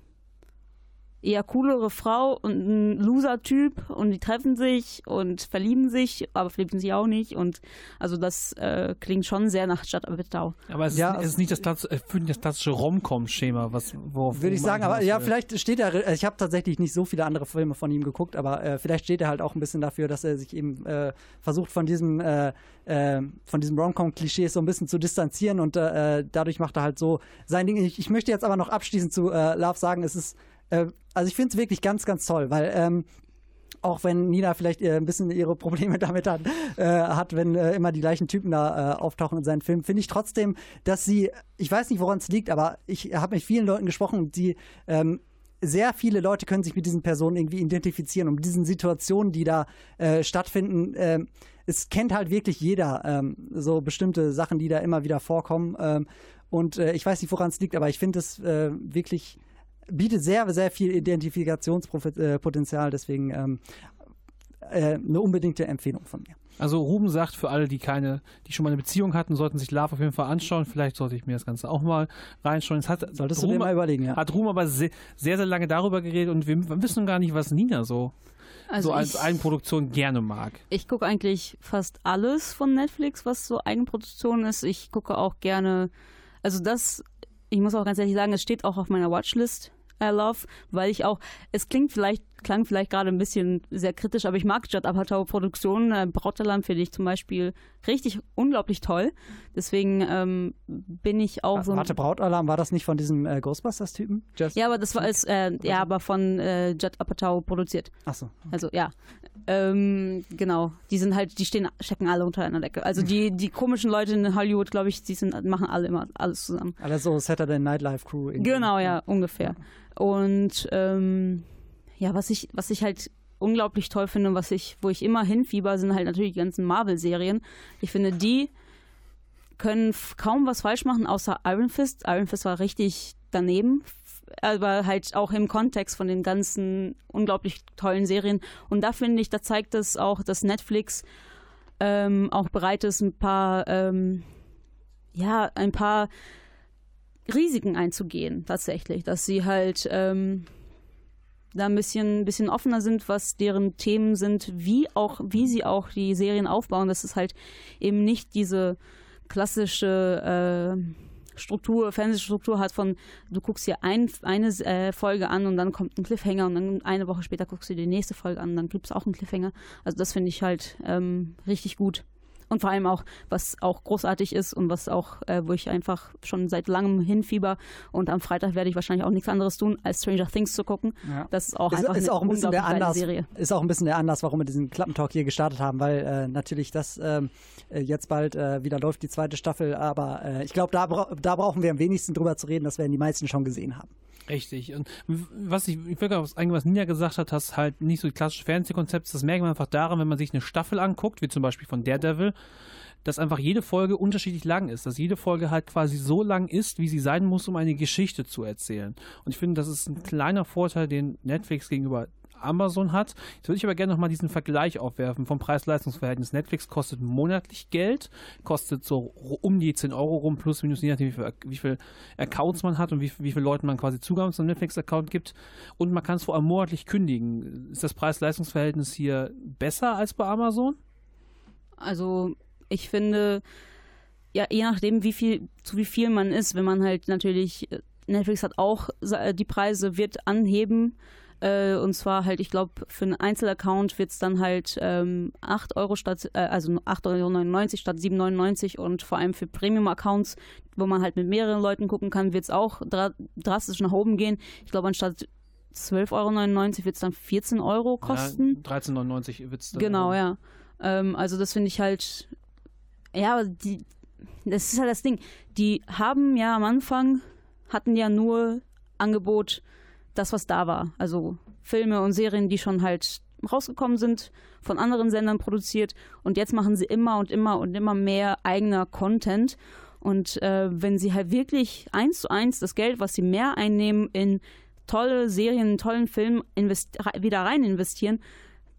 Speaker 7: eher coolere Frau und ein Loser-Typ und die treffen sich und verlieben sich, aber verlieben sich auch nicht und also das äh, klingt schon sehr nach Stadt Wittau.
Speaker 6: Aber es ist,
Speaker 8: Ja,
Speaker 6: es ist nicht das, Platz, äh, das klassische Rom-Com-Schema, was worauf
Speaker 8: Würde ich sagen, aber ja, vielleicht steht er, äh, ich habe tatsächlich nicht so viele andere Filme von ihm geguckt, aber äh, vielleicht steht er halt auch ein bisschen dafür, dass er sich eben äh, versucht von diesem, äh, äh, von diesem Rom-Com-Klischee so ein bisschen zu distanzieren und äh, dadurch macht er halt so sein Ding. Ich, ich möchte jetzt aber noch abschließend zu äh, Love sagen, es ist, äh, also ich finde es wirklich ganz, ganz toll, weil ähm, auch wenn Nina vielleicht äh, ein bisschen ihre Probleme damit hat, äh, hat wenn äh, immer die gleichen Typen da äh, auftauchen in seinen Filmen, finde ich trotzdem, dass sie, ich weiß nicht, woran es liegt, aber ich habe mit vielen Leuten gesprochen, die ähm, sehr viele Leute können sich mit diesen Personen irgendwie identifizieren und mit diesen Situationen, die da äh, stattfinden. ähm, es kennt halt wirklich jeder ähm, so bestimmte Sachen, die da immer wieder vorkommen. Ähm, und äh, ich weiß nicht, woran es liegt, aber ich finde es wirklich bietet sehr, sehr viel Identifikationspotenzial. Deswegen ähm, äh, eine unbedingte Empfehlung von mir.
Speaker 6: Also Ruben sagt, für alle, die keine, die schon mal eine Beziehung hatten, sollten sich Love auf jeden Fall anschauen. Vielleicht sollte ich mir das Ganze auch mal reinschauen. Es hat,
Speaker 8: Solltest du dir
Speaker 6: Ruben,
Speaker 8: mal überlegen, ja.
Speaker 6: hat Ruben aber sehr, sehr, sehr lange darüber geredet und wir wissen gar nicht, was Nina so,
Speaker 7: Also
Speaker 6: so als
Speaker 7: ich,
Speaker 6: Eigenproduktion gerne mag.
Speaker 7: ich gucke eigentlich fast alles von Netflix, was so Eigenproduktion ist. Ich gucke auch gerne, also das, ich muss auch ganz ehrlich sagen, es steht auch auf meiner Watchlist. Äh, Love, weil ich auch, es klingt vielleicht, klang vielleicht gerade ein bisschen sehr kritisch, aber ich mag Judd Apatow Produktionen. Äh, Brautalarm finde ich zum Beispiel richtig unglaublich toll. Deswegen ähm, bin ich auch so.
Speaker 8: Warte, Brautalarm, war das nicht von diesem äh, Ghostbusters-Typen?
Speaker 7: Ja, aber das war als, äh, ja, aber von äh, Judd Apatow produziert.
Speaker 8: Achso.
Speaker 7: Also ja, ähm, genau. Die sind halt, die stehen, stecken alle unter einer Decke. Also die, die komischen Leute in Hollywood, glaube ich, die sind, machen alle immer alles zusammen.
Speaker 8: Alle so Saturday Night Live Crew. irgendwie.
Speaker 7: Genau, ja, ungefähr. Und ähm, ja, was ich, was ich halt unglaublich toll finde, was ich, wo ich immer hinfieber, sind halt natürlich die ganzen Marvel-Serien. Ich finde, die können kaum was falsch machen, außer Iron Fist. Iron Fist war richtig daneben, aber halt auch im Kontext von den ganzen unglaublich tollen Serien. Und da finde ich, da zeigt es auch, dass Netflix ähm, auch bereit ist, ein paar, ähm, ja, ein paar Risiken einzugehen, tatsächlich. Dass sie halt ähm, da ein bisschen, ein bisschen offener sind, was deren Themen sind, wie auch, wie sie auch die Serien aufbauen, dass es halt eben nicht diese klassische äh, Struktur, Fernsehstruktur hat von, du guckst dir ein, eine äh, Folge an und dann kommt ein Cliffhanger und dann eine Woche später guckst du die nächste Folge an und dann gibt es auch einen Cliffhanger. Also das finde ich halt ähm, richtig gut. Und vor allem auch, was auch großartig ist und was auch, äh, wo ich einfach schon seit langem hinfieber. Und am Freitag werde ich wahrscheinlich auch nichts anderes tun, als Stranger Things zu gucken.
Speaker 8: Ja.
Speaker 7: Das ist auch
Speaker 8: ist,
Speaker 7: einfach
Speaker 8: ist
Speaker 7: eine
Speaker 8: auch ein bisschen der Anlass,
Speaker 7: Serie.
Speaker 8: ist auch ein bisschen der Anlass, warum wir diesen Klappentalk hier gestartet haben, weil äh, natürlich das ähm, äh, jetzt bald äh, wieder läuft, die zweite Staffel, aber äh, ich glaube, da, bra da brauchen wir am wenigsten drüber zu reden, das werden die meisten schon gesehen haben.
Speaker 6: Richtig. Und was ich, ich wirklich was, eigentlich was Ninja gesagt hat, hast halt nicht so die klassische Fernsehkonzepte. Das merkt man einfach daran, wenn man sich eine Staffel anguckt, wie zum Beispiel von Daredevil, dass einfach jede Folge unterschiedlich lang ist. Dass jede Folge halt quasi so lang ist, wie sie sein muss, um eine Geschichte zu erzählen. Und ich finde, das ist ein kleiner Vorteil, den Netflix gegenüber Amazon hat. Jetzt würde ich aber gerne nochmal diesen Vergleich aufwerfen vom Preis-Leistungs-Verhältnis. Netflix kostet monatlich Geld, kostet so um die 10 Euro rum, plus minus, je nachdem, wie viel, wie viel Accounts man hat und wie, wie viele Leuten man quasi Zugang zum Netflix-Account gibt. Und man kann es vor allem monatlich kündigen. Ist das Preis-Leistungs-Verhältnis hier besser als bei Amazon?
Speaker 7: Also ich finde, ja, je nachdem, wie viel, zu wie viel man ist, wenn man halt natürlich, äh, Netflix hat auch die Preise, wird anheben. Äh, und zwar halt, ich glaube, für einen Einzelaccount wird es dann halt ähm, 8 Euro statt, äh, also 8,99 Euro statt 7,99 und vor allem für Premium-Accounts, wo man halt mit mehreren Leuten gucken kann, wird es auch dra drastisch nach oben gehen. Ich glaube, anstatt 12,99 Euro wird es dann 14 Euro kosten.
Speaker 6: Ja, 13,99 wird es
Speaker 7: Genau, ja. Ähm, also das finde ich halt, ja, aber die, das ist halt das Ding. Die haben ja am Anfang, hatten ja nur Angebot, das, was da war. Also Filme und Serien, die schon halt rausgekommen sind, von anderen Sendern produziert. Und jetzt machen sie immer und immer und immer mehr eigener Content. Und äh, wenn sie halt wirklich eins zu eins das Geld, was sie mehr einnehmen, in tolle Serien, in tollen invest wieder rein investieren,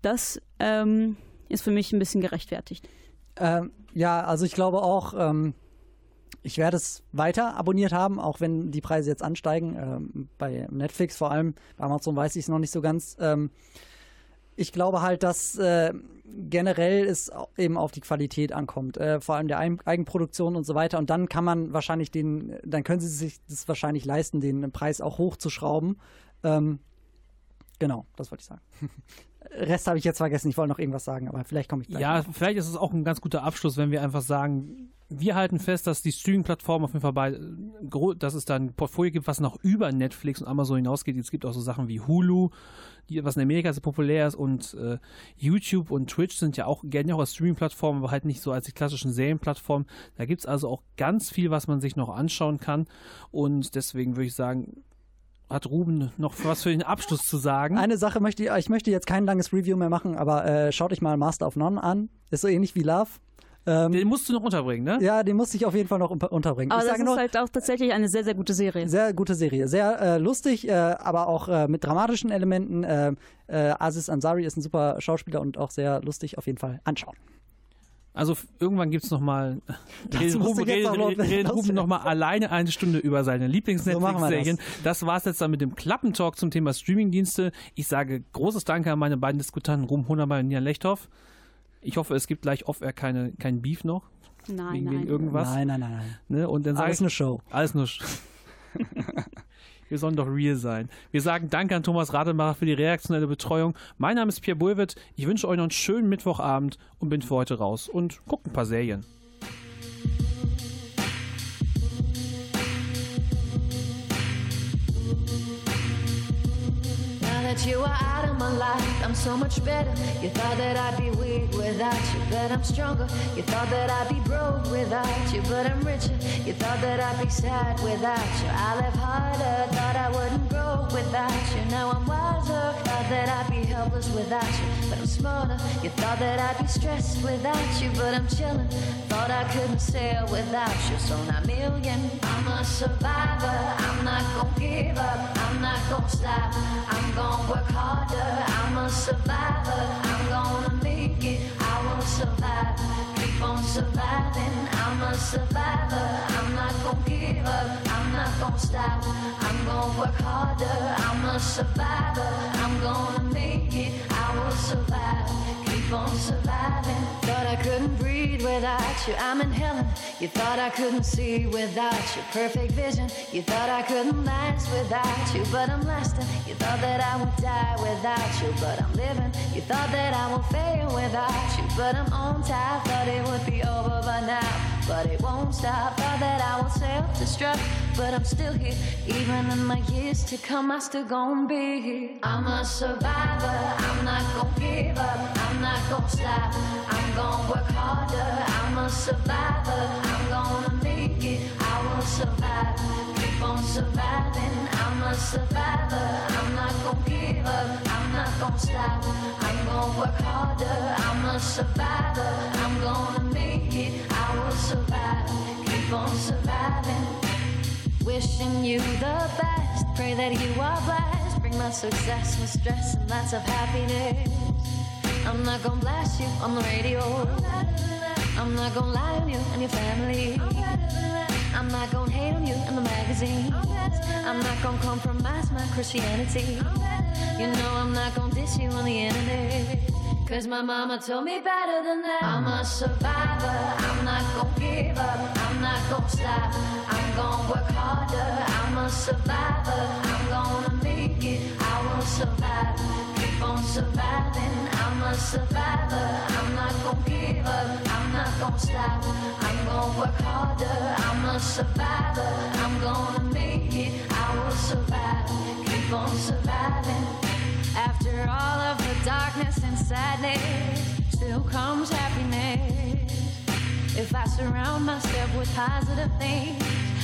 Speaker 7: das ähm, ist für mich ein bisschen gerechtfertigt.
Speaker 8: Ähm, ja, also ich glaube auch, ähm, ich werde es weiter abonniert haben, auch wenn die Preise jetzt ansteigen. Ähm, bei Netflix vor allem, bei Amazon weiß ich es noch nicht so ganz. Ähm, ich glaube halt, dass äh, generell es eben auf die Qualität ankommt, äh, vor allem der Eigenproduktion und so weiter. Und dann kann man wahrscheinlich den, dann können sie sich das wahrscheinlich leisten, den Preis auch hochzuschrauben. Ähm, genau, das wollte ich sagen. Rest habe ich jetzt vergessen. Ich wollte noch irgendwas sagen, aber vielleicht komme ich gleich.
Speaker 6: Ja,
Speaker 8: drauf.
Speaker 6: vielleicht ist es auch ein ganz guter Abschluss, wenn wir einfach sagen, wir halten fest, dass die Streaming-Plattformen auf jeden Fall bei, gro- dass es da ein Portfolio gibt, was noch über Netflix und Amazon hinausgeht. Es gibt auch so Sachen wie Hulu, die, was in Amerika so populär ist und äh, YouTube und Twitch sind ja auch, ja auch als Streaming-Plattformen, aber halt nicht so als die klassischen Serienplattformen. Da gibt es also auch ganz viel, was man sich noch anschauen kann und deswegen würde ich sagen, hat Ruben noch was für den Abschluss zu sagen?
Speaker 8: Eine Sache möchte ich, ich möchte jetzt kein langes Review mehr machen, aber äh, schaut euch mal Master of None an. Ist so ähnlich wie Love. Ähm,
Speaker 6: Den musst du noch unterbringen, ne?
Speaker 8: ja, den musste ich auf jeden Fall noch unter- unterbringen.
Speaker 7: Aber
Speaker 8: ich
Speaker 7: das
Speaker 8: sage
Speaker 7: ist
Speaker 8: nur,
Speaker 7: halt auch tatsächlich eine sehr, sehr gute Serie.
Speaker 8: sehr gute Serie. Sehr äh, lustig, äh, aber auch äh, mit dramatischen Elementen. Äh, äh, Aziz Ansari ist ein super Schauspieler und auch sehr lustig. Auf jeden Fall anschauen.
Speaker 6: Also irgendwann gibt es nochmal.
Speaker 8: Das
Speaker 6: Redet Ruben, redet,
Speaker 8: noch
Speaker 6: Ruben nochmal alleine eine Stunde über seine
Speaker 8: So machen wir
Speaker 6: Lieblings-Netflix-Serien. das war's jetzt dann mit dem Klappentalk zum Thema Streamingdienste. Ich sage großes Danke an meine beiden Diskutanten, Ruben Hundermann und Jan Lechthoff. Ich hoffe, es gibt gleich off-air keine, kein Beef noch.
Speaker 7: Nein,
Speaker 6: wegen,
Speaker 7: nein.
Speaker 6: wegen irgendwas.
Speaker 8: Nein, nein, nein, nein.
Speaker 6: Ne? Und dann
Speaker 8: Alles
Speaker 6: ich,
Speaker 8: eine Show.
Speaker 6: Alles nur. Sch- Wir sollen doch real sein. Wir sagen Danke an Thomas Rademacher für die reaktionelle Betreuung. Mein Name ist Pierre Bulwitt. Ich wünsche euch noch einen schönen Mittwochabend und bin für heute raus und guckt ein paar Serien.
Speaker 11: That you are out of my life, I'm so much better. You thought that I'd be weak without you, but I'm stronger. You thought that I'd be broke without you, but I'm richer. You thought that I'd be sad without you. I live harder, thought I wouldn't grow without you. Now I'm wiser, thought that I'd be helpless without you, but I'm smarter. You thought that I'd be stressed without you, but I'm chilling. Thought I couldn't sail without you, so now million. I'm a survivor, I'm not gonna give up, I'm not gonna stop. I'm gonna I'm a survivor, I'm gonna make it, I will survive. Keep on surviving, I'm a survivor, I'm not gonna give up, I'm not gonna stop. I'm gonna work harder, I'm a survivor, I'm gonna make it, I will survive. On surviving. Thought I couldn't breathe without you, I'm in heaven. You thought I couldn't see without your perfect vision. You thought I couldn't last without you, but I'm lasting. You thought that I would die without you, but I'm living. You thought that I would fail without you, but I'm on top. Thought it would be over by now, but it won't stop. Thought that I would self-destruct, but I'm still here. Even in my years to come, I still gonna be here. I'm a survivor. I'm not gonna give up. I'm not gonna stop. I'm gonna work harder. I'm a survivor. I'm gonna make it. I will survive. Keep on surviving. I'm a survivor. I'm not gonna give up. I'm not gonna stop. I'm gonna work harder. I'm a survivor. I'm gonna make it. Survive. Keep on surviving. Wishing you the best. Pray that you are blessed. Bring my success with stress and lots of happiness. I'm not gonna blast you on the radio. I'm not gonna lie on you and your family. I'm not gonna hate on you in the magazine. I'm not gonna compromise my Christianity. You know I'm not gonna diss you on the internet. Cause my mama told me better than that. I'm a survivor. I'm not gonna give up. I'm not gonna stop. I'm gonna work harder. I'm a survivor. I'm gonna make it. I will survive. Keep on surviving. I'm a survivor. I'm not gonna give up. I'm not gonna stop. I'm gonna work harder. I'm a survivor. I'm gonna make it. I will survive. Keep on surviving. After all of the darkness and sadness, still comes happiness. If I surround myself with positive things,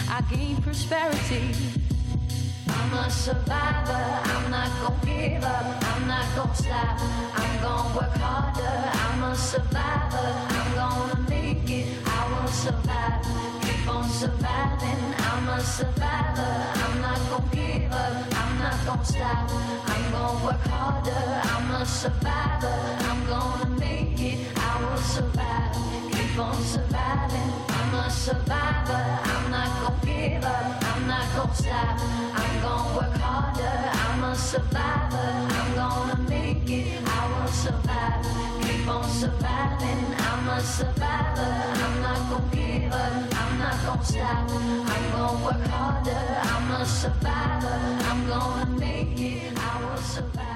Speaker 11: I gain prosperity. I'm a survivor, I'm not gonna give up, I'm not gonna stop, I'm gonna work harder, I'm a survivor, I'm gonna make it, I will survive, keep on surviving, I'm a survivor, I'm not gonna give up, I'm not gonna stop, I'm gonna work harder, I'm a survivor, I'm gonna make it, I will survive, keep on surviving, I'm a survivor, I'm not gonna give up, I'm not gonna stop, I'm gonna work harder, I'm a survivor, I'm gonna make it, I will survive, on surviving, I'm a survivor, I'm not gonna give up, I'm not gonna stop, I'm gonna work harder, I'm a survivor, I'm gonna make it, I will survive.